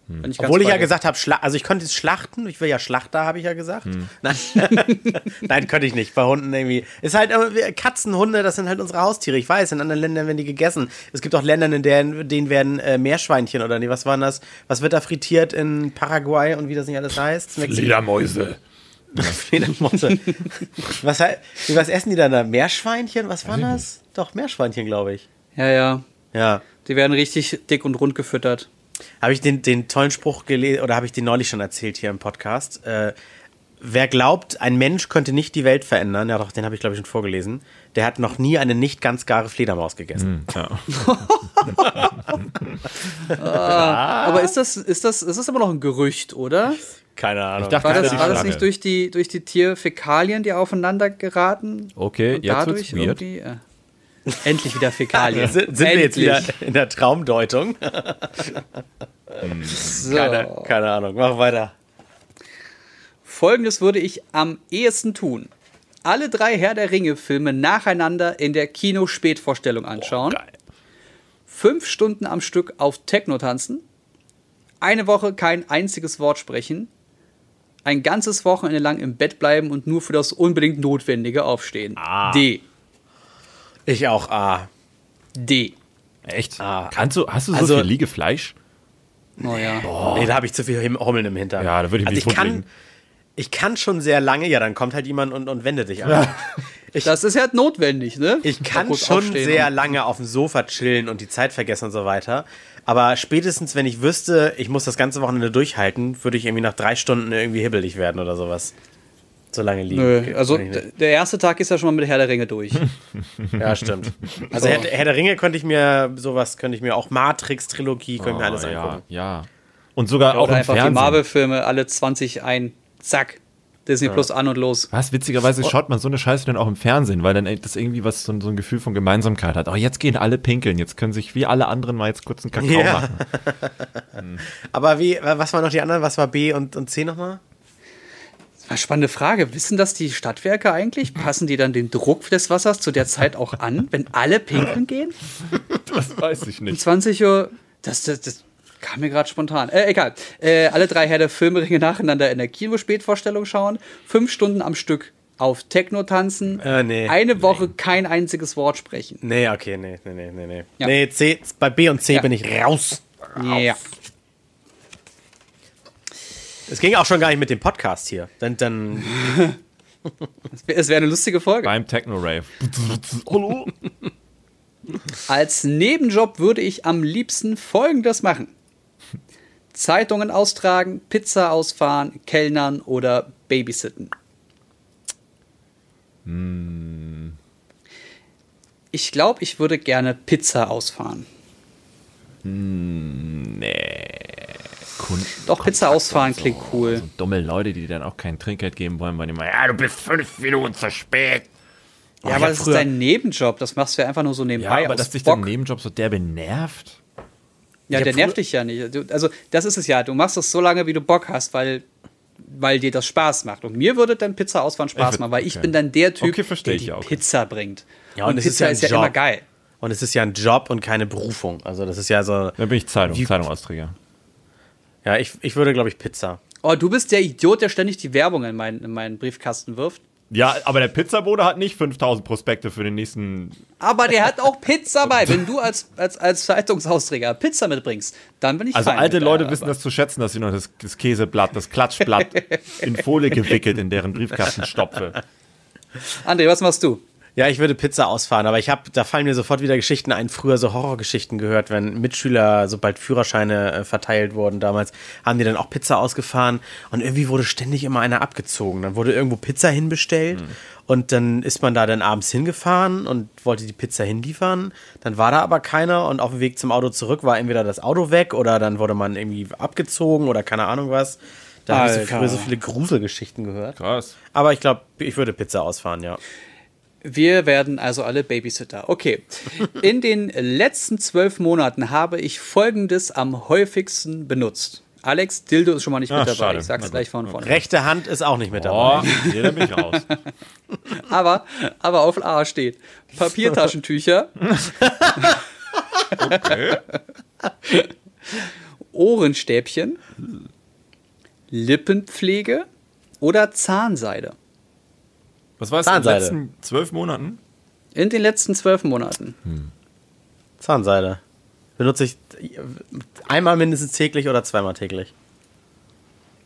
Hm. Ich Obwohl ich ja gesagt habe, also ich könnte es schlachten, ich will ja Schlachter, habe ich ja gesagt. Hm. Nein. *laughs* Nein, könnte ich nicht. Bei Hunden irgendwie. Ist halt, Katzen, Hunde, das sind halt unsere Haustiere. Ich weiß, in anderen Ländern werden die gegessen. Es gibt auch Länder, in denen, denen werden äh, Meerschweinchen oder nee, was waren das? Was wird da frittiert in Paraguay und wie das nicht alles heißt? Fledermäuse. *laughs* Fledermäuse. was, was essen die dann da? Meerschweinchen? Was war das? Doch, Meerschweinchen, glaube ich. Ja, ja. Ja. Die werden richtig dick und rund gefüttert. Habe ich den, den tollen Spruch gelesen oder habe ich den neulich schon erzählt hier im Podcast? Äh, wer glaubt, ein Mensch könnte nicht die Welt verändern, ja doch, den habe ich glaube ich schon vorgelesen, der hat noch nie eine nicht ganz gare Fledermaus gegessen. Mm, ja. ah, aber ist das, ist, das, ist das immer noch ein Gerücht, oder? Keine Ahnung. Ich dachte, war das, war das nicht durch die, durch die Tierfäkalien, die aufeinander geraten? Okay, jetzt dadurch weird. irgendwie. Äh, Endlich wieder Fäkalien. sind, sind wir jetzt wieder in der Traumdeutung? so. keine, keine Ahnung, mach weiter. Folgendes würde ich am ehesten tun. Alle drei Herr der Ringe-Filme nacheinander in der Kino-Spätvorstellung anschauen. Oh, fünf Stunden am Stück auf Techno tanzen. Eine Woche kein einziges Wort sprechen. ein ganzes Wochenende lang im Bett bleiben und nur für das unbedingt Notwendige aufstehen. Ah. D. Ich auch A. D. Echt? Ah. Kannst du, hast du so Also- viel Liegefleisch? Oh ja. Nee, da habe ich zu viel Hummeln im Hintern. Ja, da würde ich also mich ich kann, ich kann schon sehr lange, ja, dann kommt halt jemand und, und wendet dich an. Ich, Das ist ja notwendig, ne? ich kann schon sehr lange auf dem Sofa chillen und die Zeit vergessen und so weiter. Aber spätestens, wenn ich wüsste, ich muss das ganze Wochenende durchhalten, würde ich irgendwie nach drei Stunden irgendwie hibbelig werden oder sowas. So lange liegen. Nö, also der erste Tag ist ja schon mal mit Herr der Ringe durch. *laughs* Ja, stimmt. Also Herr, Herr der Ringe könnte ich mir sowas, könnte ich mir auch Matrix-Trilogie, könnte ich mir alles Oh, ja, angucken. ja. Und sogar auch im einfach die Fernsehen. Marvel-Filme alle 20 ein, zack, Disney Plus an und los. Was? Witzigerweise schaut man so eine Scheiße dann auch im Fernsehen, weil dann das irgendwie was so, ein- so ein Gefühl von Gemeinsamkeit hat. Oh, jetzt gehen alle pinkeln, jetzt können sich wie alle anderen mal jetzt kurz einen Kakao Ja. machen. *laughs* Aber wie, was waren noch die anderen? Was war B und, und C nochmal? Eine spannende Frage. Wissen das die Stadtwerke eigentlich? Passen die dann den Druck des Wassers zu der Zeit auch an, wenn alle pinkeln gehen? Das weiß ich Um nicht. 20 Uhr, das, das, das kam mir gerade spontan. Äh, egal. Äh, alle drei Herr der Filmringe nacheinander in der Kino-Spätvorstellung schauen, fünf Stunden am Stück auf Techno tanzen, Äh, nee. eine Woche kein einziges Wort sprechen. Nee, okay, nee, nee, nee, nee. Nee, Ja. nee C, bei B und C Ja. bin ich raus. Ja. Es ging auch schon gar nicht mit dem Podcast hier. Dann, dann Es wäre eine lustige Folge. Beim Techno-Rave. Als Nebenjob würde ich am liebsten Folgendes machen. Zeitungen austragen, Pizza ausfahren, Kellnern oder Babysitten. Ich glaube, ich würde gerne Pizza ausfahren. Kunden- Doch, Pizza ausfahren klingt cool. So dumme Leute, die dann auch kein Trinkgeld geben wollen, weil die mal, ja, du bist fünf Minuten zu spät. Ja, ich aber das ist früher- dein Nebenjob. Das machst du ja einfach nur so Ja, nebenbei. aber aus dass dich dein Nebenjob so derbe nervt. Ja, Ich der nervt dich ja nicht. Du, also, das ist es ja. Du machst es so lange, wie du Bock hast, weil, weil dir das Spaß macht. Und mir würde dann Pizza ausfahren Spaß würd- machen, weil ich okay. bin dann der Typ, Okay, der ich die ja, okay. Pizza bringt. Ja, und, und es Pizza ist ist ja ja, ein immer geil. und es ist ja ein Job und keine Berufung. Also das ist ja so. Dann bin ich Zeitung, Zeitungsausträger. Ja, ich, ich würde, glaube ich, Pizza. Oh, du bist der Idiot, der ständig die Werbung in meinen, in meinen Briefkasten wirft. Ja, aber der Pizzabote hat nicht 5000 Prospekte für den nächsten. Aber der hat auch Pizza bei. *laughs* Wenn du als, als, als Zeitungsausträger Pizza mitbringst, dann bin ich Also fein alte mit Leute wissen das zu schätzen, dass sie noch das, das Käseblatt, das Klatschblatt *laughs* in Folie gewickelt in deren Briefkasten stopfe. André, was machst du? Ja, ich würde Pizza ausfahren, aber ich habe, da fallen mir sofort wieder Geschichten ein, früher so Horrorgeschichten gehört, wenn Mitschüler, sobald Führerscheine äh, verteilt wurden damals, haben die dann auch Pizza ausgefahren und irgendwie wurde ständig immer einer abgezogen. Dann wurde irgendwo Pizza hinbestellt und dann ist man da dann abends hingefahren und wollte die Pizza hinliefern. Dann war da aber keiner und auf dem Weg zum Auto zurück war entweder das Auto weg oder dann wurde man irgendwie abgezogen oder keine Ahnung was. Da habe ich so so viele Gruselgeschichten gehört. Krass. Aber ich glaube, ich würde Pizza ausfahren, ja. Wir werden also alle Babysitter. Okay. In den letzten zwölf Monaten habe ich folgendes am häufigsten benutzt. Alex, Dildo ist schon mal nicht Ah, mit dabei. schade. Ich sag's Na gleich von vorne. Rechte Hand ist auch nicht mit dabei. Oh, hier, bin ich raus. *laughs* Aber, aber auf A steht Papiertaschentücher, *laughs* Ohrenstäbchen, Lippenpflege oder Zahnseide. Was war es in den letzten zwölf Monaten? In den letzten zwölf Monaten. Zahnseide. Benutze ich einmal mindestens täglich oder zweimal täglich.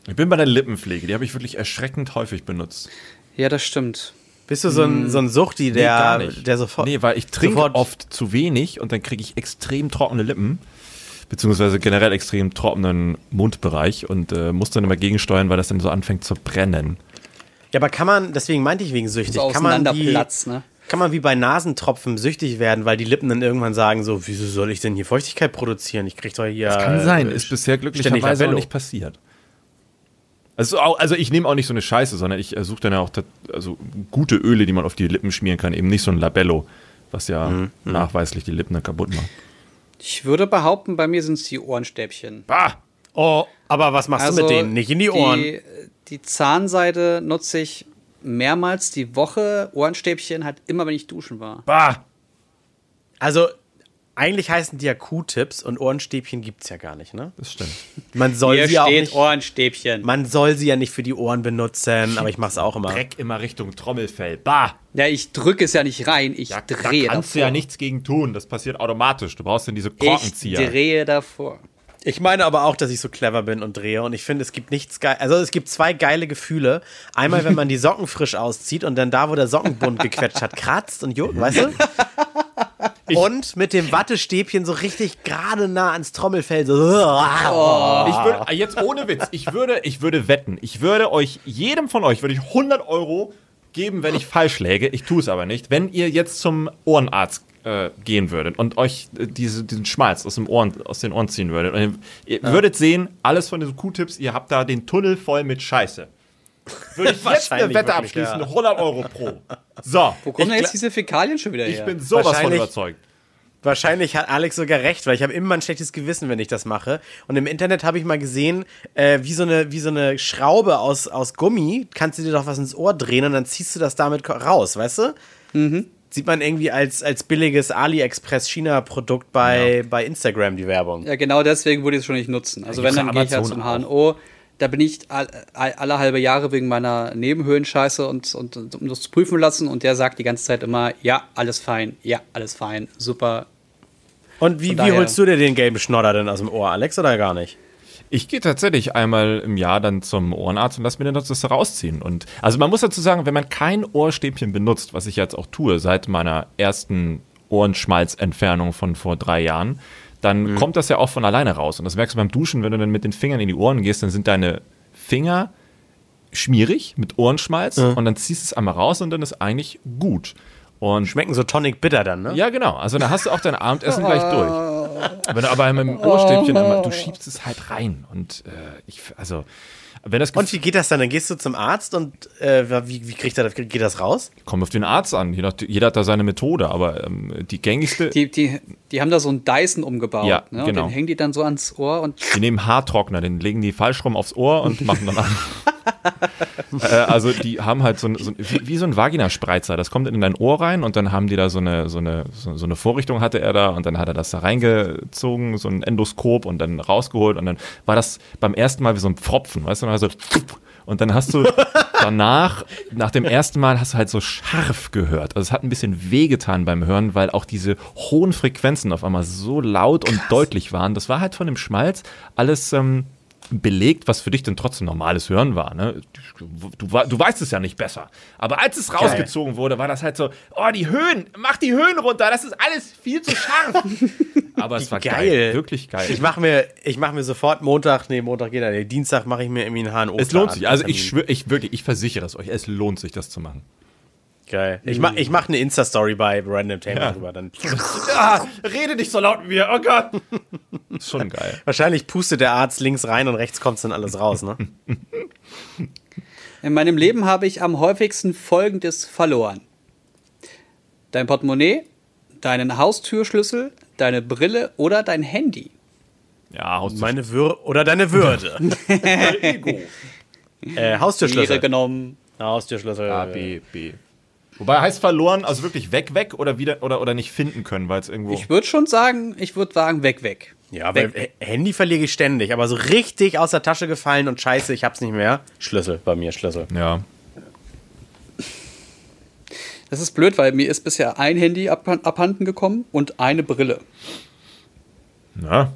Ich bin bei der Lippenpflege, die habe ich wirklich erschreckend häufig benutzt. Ja, das stimmt. Bist du so ein, so ein Suchti, der, nicht. der sofort. Nee, weil ich trinke oft zu wenig und dann kriege ich extrem trockene Lippen. Beziehungsweise generell extrem trockenen Mundbereich und äh, muss dann immer gegensteuern, weil das dann so anfängt zu brennen. Ja, aber kann man, deswegen meinte ich wegen süchtig, So kann man, wie, Auseinanderplatz, ne? kann man wie bei Nasentropfen süchtig werden, weil die Lippen dann irgendwann sagen so, wieso soll ich denn hier Feuchtigkeit produzieren? Ich krieg doch hier... Kann sein, äh, ist bisher glücklicherweise Labello. nicht passiert. Also, also ich nehme auch nicht so eine Scheiße, sondern ich äh, suche dann ja auch also gute Öle, die man auf die Lippen schmieren kann, eben nicht so ein Labello, was ja Mhm, nachweislich die Lippen dann kaputt macht. Ich würde behaupten, bei mir sind es die Ohrenstäbchen. Bah! Oh, aber was machst du mit denen? Nicht in die Ohren. Die, die Zahnseide nutze ich mehrmals die Woche. Ohrenstäbchen halt immer, wenn ich duschen war. Bah! Also, eigentlich heißen die ja Q-Tips und Ohrenstäbchen gibt es ja gar nicht, ne? Das stimmt. Man soll Hier sie auch steht nicht, Ohrenstäbchen. man soll sie ja nicht für die Ohren benutzen, aber ich mache es auch immer. Dreck immer Richtung Trommelfell. Bah! Ja, ich drücke es ja nicht rein, ich Da, drehe da kannst du davor. ja nichts gegen tun. Das passiert automatisch. Du brauchst dann diese Ich Korkenzieher. drehe davor. Ich meine aber auch, dass ich so clever bin und drehe und ich finde, es gibt nichts geil. Also es gibt zwei geile Gefühle. Einmal, wenn man die Socken frisch auszieht und dann da, wo der Sockenbund gequetscht hat, kratzt und juckt, weißt du? und mit dem Wattestäbchen so richtig gerade nah ans Trommelfell so. Ich würde, jetzt ohne Witz, ich würde, ich würde wetten, ich würde euch, jedem von euch, würde ich 100 Euro geben, wenn ich falsch läge. Ich tue es aber nicht. Wenn ihr jetzt zum Ohrenarzt äh, gehen würdet und euch äh, diese, diesen Schmalz aus, dem Ohren, aus den Ohren ziehen würdet, und ihr, ihr würdet sehen, alles von diesen Q-Tips, ihr habt da den Tunnel voll mit Scheiße. Würde ich *laughs* jetzt eine Wette abschließen, ja. 100 Euro pro. So, Wo kommen Ich denn jetzt diese Fäkalien schon wieder ich her? bin sowas von überzeugt. Wahrscheinlich hat Alex sogar recht, weil ich habe immer ein schlechtes Gewissen, wenn ich das mache. Und im Internet habe ich mal gesehen, äh, wie, so eine, wie so eine Schraube aus, aus Gummi, kannst du dir doch was ins Ohr drehen und dann ziehst du das damit raus, weißt du? Sieht man irgendwie als, als billiges AliExpress-China-Produkt bei, bei Instagram, die Werbung. Ja, genau deswegen würde ich es schon nicht nutzen. Also wenn, gibt's dann ja gehe ich halt Amazon zum HNO. Da bin ich all, all, alle halbe Jahre wegen meiner Nebenhöhlenscheiße und, und, und um das zu prüfen lassen. Und der sagt die ganze Zeit immer, ja, alles fein, ja, alles fein, super. Und wie, wie holst du dir den gelben Schnodder denn aus dem Ohr, Alex, oder gar nicht? Ich gehe tatsächlich einmal im Jahr dann zum Ohrenarzt und lass mir dann das rausziehen. Und also man muss dazu sagen, wenn man kein Ohrstäbchen benutzt, was ich jetzt auch tue seit meiner ersten Ohrenschmalzentfernung von vor drei Jahren, dann kommt das ja auch von alleine raus. Und das merkst du beim Duschen, wenn du dann mit den Fingern in die Ohren gehst, dann sind deine Finger schmierig mit Ohrenschmalz und dann ziehst du es einmal raus und dann ist eigentlich gut. Und Schmecken so tonic bitter dann, ne? ja, genau. Also dann hast du auch dein Abendessen gleich durch. Wenn du aber mit dem Ohrstäbchen einmal, du schiebst es halt rein. Und äh, ich, also, wenn das Und wie geht das dann? Dann gehst du zum Arzt und äh, wie, wie kriegt er das, geht das raus? kommt auf den Arzt an. Je nach, jeder hat da seine Methode, aber ähm, die gängigste, die, Die, die, die haben da so einen Dyson umgebaut. Ja, ne? genau. Und den hängen die dann so ans Ohr und nehmen Haartrockner, den legen die falsch rum aufs Ohr und machen dann an. *laughs* äh, also die haben halt so, ein- so ein- wie, wie so ein Vaginaspreizer. Das kommt in dein Ohr rein und dann haben die da so eine, so eine, so, so eine Vorrichtung hatte er da und dann hat er das da reingezogen, so ein Endoskop und dann rausgeholt und dann war das beim ersten Mal wie so ein Pfropfen, weißt du, und, also, und dann hast du *laughs* danach, nach dem ersten Mal hast du halt so scharf gehört. Also es hat ein bisschen wehgetan beim Hören, weil auch diese hohen Frequenzen auf einmal so laut und deutlich waren. Das war halt von dem Schmalz alles ähm, belegt, was für dich dann trotzdem normales Hören war. Ne? Du, du, du weißt es ja nicht besser. Aber als es rausgezogen wurde, war das halt so, oh, die Höhen, mach die Höhen runter, das ist alles viel zu scharf. *laughs* Aber es war geil. Geil. wirklich geil. Ich mache mir, ich mach mir sofort Montag, nee, Montag geht er, nee, Dienstag mache ich mir irgendwie einen HNO. es lohnt sich. Also ich schwöre, ich wirklich, ich versichere es euch, es lohnt sich, das zu machen. Geil. Ich mach, ich mach eine Insta-Story bei Random Tamer Ja. drüber. Dann. *laughs* Ah, rede nicht so laut mit mir, oh Gott. Ist *laughs* schon geil. Wahrscheinlich pustet der Arzt links rein und rechts kommt dann alles raus, ne? in meinem Leben habe ich am häufigsten Folgendes verloren. Dein Portemonnaie, deinen Haustürschlüssel, deine Brille oder dein Handy. Ja, Haus Meine Würde oder deine Würde. *laughs* Ego. äh, Haustürschlüssel. genommen. Haustürschlüssel. A, B, B. Wobei heißt verloren, also wirklich weg, weg oder wieder oder, oder nicht finden können, weil es irgendwo. Ich würde schon sagen, ich würde sagen, weg, weg. Ja, weg, weil Handy verliere ich ständig, aber so richtig aus der Tasche gefallen und scheiße, ich hab's nicht mehr. Schlüssel bei mir, Schlüssel. ja. Das ist blöd, weil mir ist bisher ein Handy ab, abhanden gekommen und eine Brille. Na.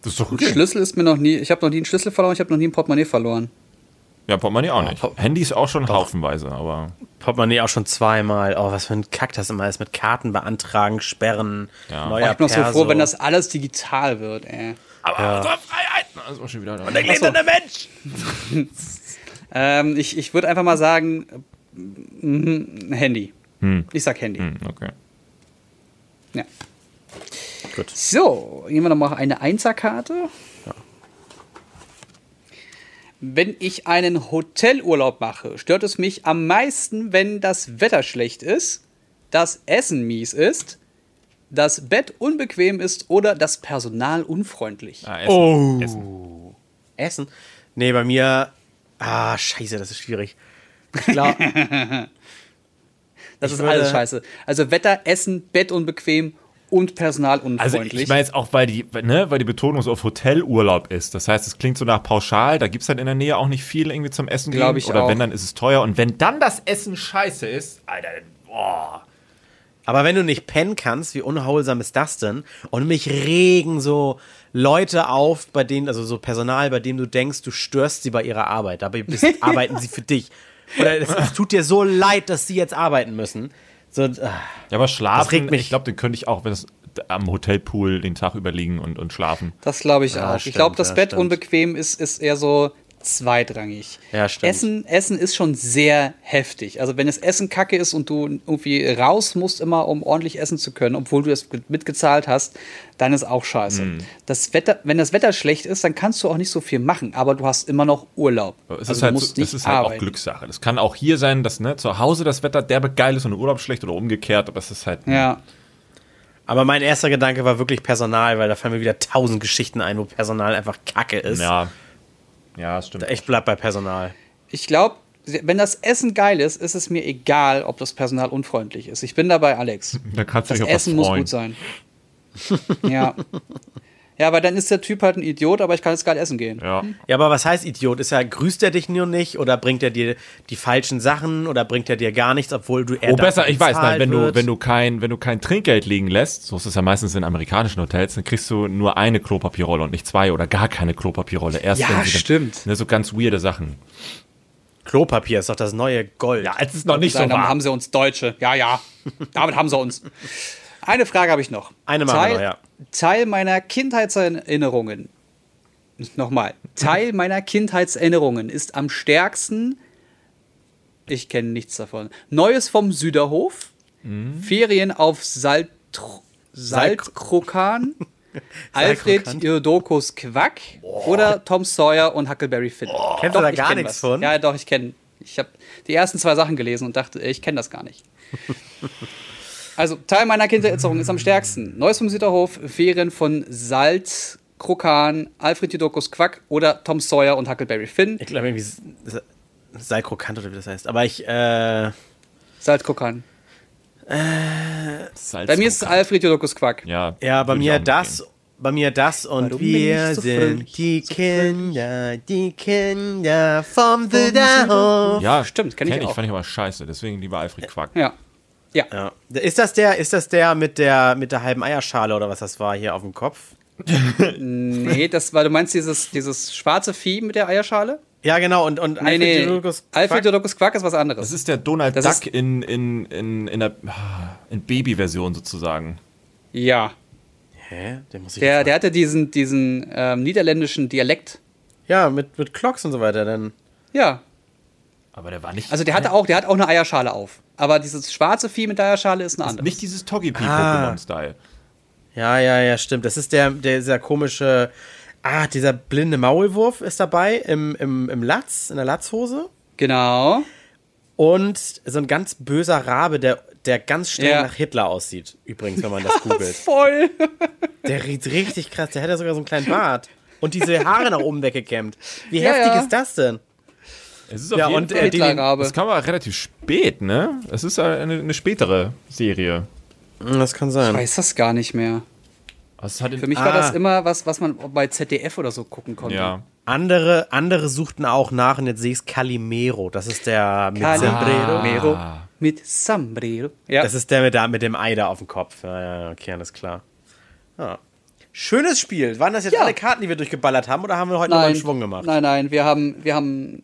Das ist doch okay. Schlüssel ist mir noch nie, ich habe noch nie einen Schlüssel verloren, ich habe noch nie ein Portemonnaie verloren. Ja, Portemonnaie auch nicht. Port- Handy ist auch schon haufenweise, aber. Portemonnaie auch schon zweimal. Oh, was für ein Kack das immer ist mit Karten beantragen, sperren, Ja. neuer ich bin noch so Perso. froh, wenn das alles digital wird, ey. Aber ja. Freiheiten! Also auch schon wieder da. Der gläserne Mensch! *laughs* Ähm, ich ich würde einfach mal sagen, mm, Handy. Ich sag Handy. Hm, okay. Ja. Gut. So, nehmen wir noch mal eine Einserkarte. Wenn ich einen Hotelurlaub mache, stört es mich am meisten, wenn das Wetter schlecht ist, das Essen mies ist, das Bett unbequem ist oder das Personal unfreundlich. Ah, Essen. Oh. Essen. Essen? Nee, bei mir. Ah, scheiße, das ist schwierig. Glaube. *laughs* Das ich ist würde- alles scheiße. Also Wetter, Essen, Bett unbequem und personalunfreundlich. Also ich meine jetzt auch, weil die, ne, weil die Betonung auf Hotelurlaub ist. Das heißt, es klingt so nach pauschal, da gibt es dann in der Nähe auch nicht viel irgendwie zum Essen gehen. Glaub ich Oder auch. wenn, dann ist es teuer. Und wenn dann das Essen scheiße ist, Alter, boah. Aber wenn du nicht pennen kannst, wie unholsam ist das denn? Und mich regen so Leute auf, bei denen, also so Personal, bei dem du denkst, du störst sie bei ihrer Arbeit. Dabei bist, *laughs* arbeiten sie für dich. Oder es, es tut dir so leid, dass sie jetzt arbeiten müssen. So, ah. Ja, aber schlafen, Das regt mich. ich glaube, den könnte ich auch, wenn es am Hotelpool den Tag überliegen und, und schlafen. Das glaube ich Ja, auch. stimmt, ich glaube, das ja, Bett stimmt. unbequem ist, ist eher so zweitrangig. Ja, stimmt. Essen, Essen ist schon sehr heftig. Also wenn das Essen kacke ist und du irgendwie raus musst immer, um ordentlich essen zu können, obwohl du das mitgezahlt hast, dann ist auch scheiße. Hm. Das Wetter, wenn das Wetter schlecht ist, dann kannst du auch nicht so viel machen, aber du hast immer noch Urlaub. Es also ist du halt, musst nicht das ist halt auch. Glückssache. Das kann auch hier sein, dass ne, zu Hause das Wetter derbe geil ist und der Urlaub schlecht oder umgekehrt, aber es ist halt. Ja. Aber mein erster Gedanke war wirklich Personal, weil da fallen mir wieder tausend Geschichten ein, wo Personal einfach kacke ist. Ja, ja das stimmt. Ich bleib bei Personal. Ich glaube, wenn das Essen geil ist, ist es mir egal, ob das Personal unfreundlich ist. Ich bin dabei, Alex. Da kannst du Das dich Essen muss gut sein. ja. *laughs* Ja, aber dann ist der Typ halt ein Idiot, aber ich kann jetzt geil essen gehen. Ja. Ja, aber was heißt Idiot? Ist er, grüßt er dich nur nicht oder bringt er dir die falschen Sachen oder bringt er dir gar nichts, obwohl du er Oh, besser, ich weiß, nein, wenn du, wenn du kein, wenn du kein Trinkgeld liegen lässt, so ist es ja meistens in amerikanischen Hotels, dann kriegst du nur eine Klopapierrolle und nicht zwei oder gar keine Klopapierrolle. Erst Ja, wenn sie dann- stimmt. Ne, so ganz weirde Sachen. Klopapier ist doch das neue Gold. Ja, als es noch nicht so Nein, damit war. haben sie uns Deutsche. Ja, ja. Damit haben sie uns. Eine Frage habe ich noch. Eine noch, ja. Teil meiner Kindheitserinnerungen. Nochmal. Teil *laughs* meiner Kindheitserinnerungen ist am stärksten. Ich kenne nichts davon. Neues vom Süderhof. Mhm. Ferien auf Salt, Saltkrokan. *laughs* Alfred. Iodokus Quack oder Tom Sawyer und Huckleberry Finn. Kennst du da gar nichts von? Ja, doch, ich kenne. Ich habe die ersten zwei Sachen gelesen und dachte, ich kenne das gar nicht. *laughs* Also, Teil meiner Kindheitserinnerung ist am stärksten. Neues vom Süderhof, Ferien von Salt, Krokan, Alfred Jodokus Quack oder Tom Sawyer und Huckleberry Finn. Ich glaube irgendwie S- S- sei krokant oder wie das heißt. Aber ich, äh, Salt, Krokan. Salz Bei mir ist es Alfred Jodokus Quack. Ja, ja, bei mir das, mitgehen. bei mir das und Warum wir so sind die so Kinder, die Kinder vom Süderhof. Ja, Stimmt, kenn ich auch. Fand ich aber scheiße, deswegen lieber Alfred Quack. Ja. Ja. Ja. Ist das der, ist das der mit der, mit der halben Eierschale oder was das war hier auf dem Kopf? *laughs* Nee, das war, du meinst dieses, dieses schwarze Vieh mit der Eierschale? Ja, genau, und, und Nee, nee. Jodokus Alfred Quack- Jodokus Quack ist was anderes. Das ist der Donald Das Duck in, in, in, in der in Baby-Version sozusagen. ja. Hä? Den muss ich Der, der hatte diesen, diesen ähm, niederländischen Dialekt. Ja, mit, mit Clocks und so weiter, dann. Ja. Aber der war nicht. Also der hatte auch, der hat auch eine Eierschale auf. Aber dieses schwarze Vieh mit Eierschale ist ein anderes. nicht dieses Ah. Togepi-Pokémon-Style. Ja, ja, ja, stimmt. Das ist der, der dieser komische, ah, dieser blinde Maulwurf ist dabei im, im, im Latz, in der Latzhose. Genau. Und so ein ganz böser Rabe, der, der ganz streng Ja. nach Hitler aussieht. Übrigens, wenn man das *laughs* googelt. Voll. Der riecht richtig krass. Der hat ja sogar so einen kleinen Bart. Und diese Haare nach oben weggekämmt. Wie Ja, heftig ja. ist das denn? Es ist auf Ja, jeden und, Fall, äh, Hitlerrabe. das kam aber relativ spät, ne? Es ist eine, eine spätere Serie. Das kann Ich sein. weiß das gar nicht mehr. Für mich war Ah. das immer was, was man bei ZDF oder so gucken konnte. ja. Andere, andere suchten auch nach und jetzt sehe ich es Calimero. Das ist der mit Calimero. Sombrero. Ah. mit Sombrero. Ja. Das ist der mit, der mit dem Ei da auf dem Kopf. Ja, ja, okay, alles klar. Ja. Schönes Spiel. Waren das jetzt Ja. alle Karten, die wir durchgeballert haben, oder haben wir heute noch mal einen Schwung gemacht? Nein, nein, wir haben, wir haben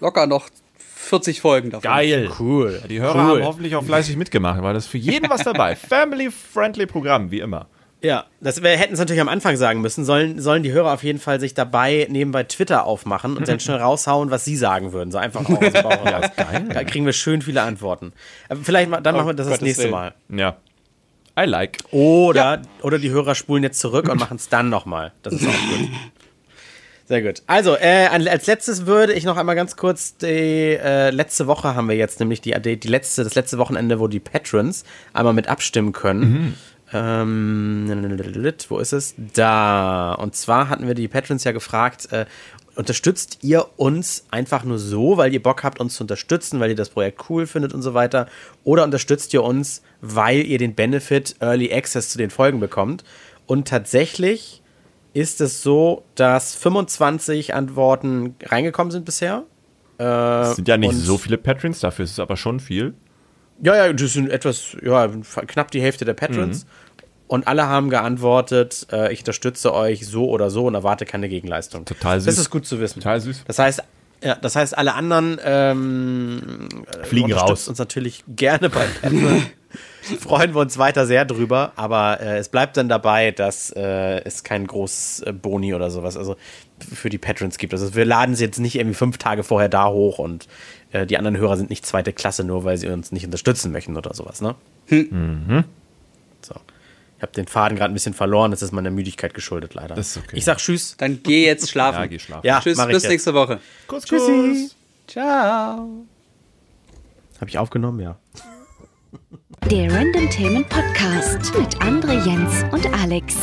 locker noch 40 Folgen davon. Geil. Cool. Die Hörer cool. haben hoffentlich auch fleißig mitgemacht, weil das ist für jeden was dabei. *laughs* Family-friendly Programm, wie immer. Ja, das wir hätten es natürlich am Anfang sagen müssen. Sollen, sollen die Hörer auf jeden Fall sich dabei nebenbei Twitter aufmachen und dann schnell raushauen, was sie sagen würden. So einfach auch aus dem Bauch. *laughs* Da kriegen wir schön viele Antworten. Aber vielleicht dann machen wir das das Gottes nächste Willen. Mal. Ja. I like. Oder, oder die Hörer spulen jetzt zurück und *laughs* machen es dann nochmal. Das ist auch gut. Sehr gut. Also, äh, als letztes würde ich noch einmal ganz kurz die äh, letzte Woche haben wir jetzt nämlich die, die, die letzte, das letzte Wochenende, wo die Patrons einmal mit abstimmen können. Ähm, wo ist es? Da. Und zwar hatten wir die Patrons ja gefragt, äh, unterstützt ihr uns einfach nur so, weil ihr Bock habt, uns zu unterstützen, weil ihr das Projekt cool findet und so weiter? Oder unterstützt ihr uns, weil ihr den Benefit Early Access zu den Folgen bekommt? Und tatsächlich ist es so, dass 25 Antworten reingekommen sind bisher. Äh, es sind ja nicht so viele Patrons, dafür ist es aber schon viel. Ja, ja, das sind etwas, ja, knapp die Hälfte der Patrons. Mhm. Und alle haben geantwortet, äh, ich unterstütze euch so oder so und erwarte keine Gegenleistung. Total süß. Das ist gut zu wissen. Total süß. Das heißt, ja, das heißt, alle anderen ähm, fliegen raus. uns natürlich gerne bei Patreon. *laughs* Freuen wir uns weiter sehr drüber, aber äh, es bleibt dann dabei, dass äh, es kein großes äh, Boni oder sowas also für die Patrons gibt. Also wir laden sie jetzt nicht irgendwie fünf Tage vorher da hoch und äh, die anderen Hörer sind nicht zweite Klasse, nur weil sie uns nicht unterstützen möchten oder sowas, ne? Hm. Mhm. So habe den Faden gerade ein bisschen verloren. Das ist meiner Müdigkeit geschuldet, leider. Das ist okay. Ich sag Tschüss. Dann geh jetzt schlafen. Ja, geh schlafen. Ja, tschüss, bis nächste Woche. Kuss, Tschüssi. Ciao. Habe ich aufgenommen? Ja. Der Random Themen Podcast mit André Jens und Alex.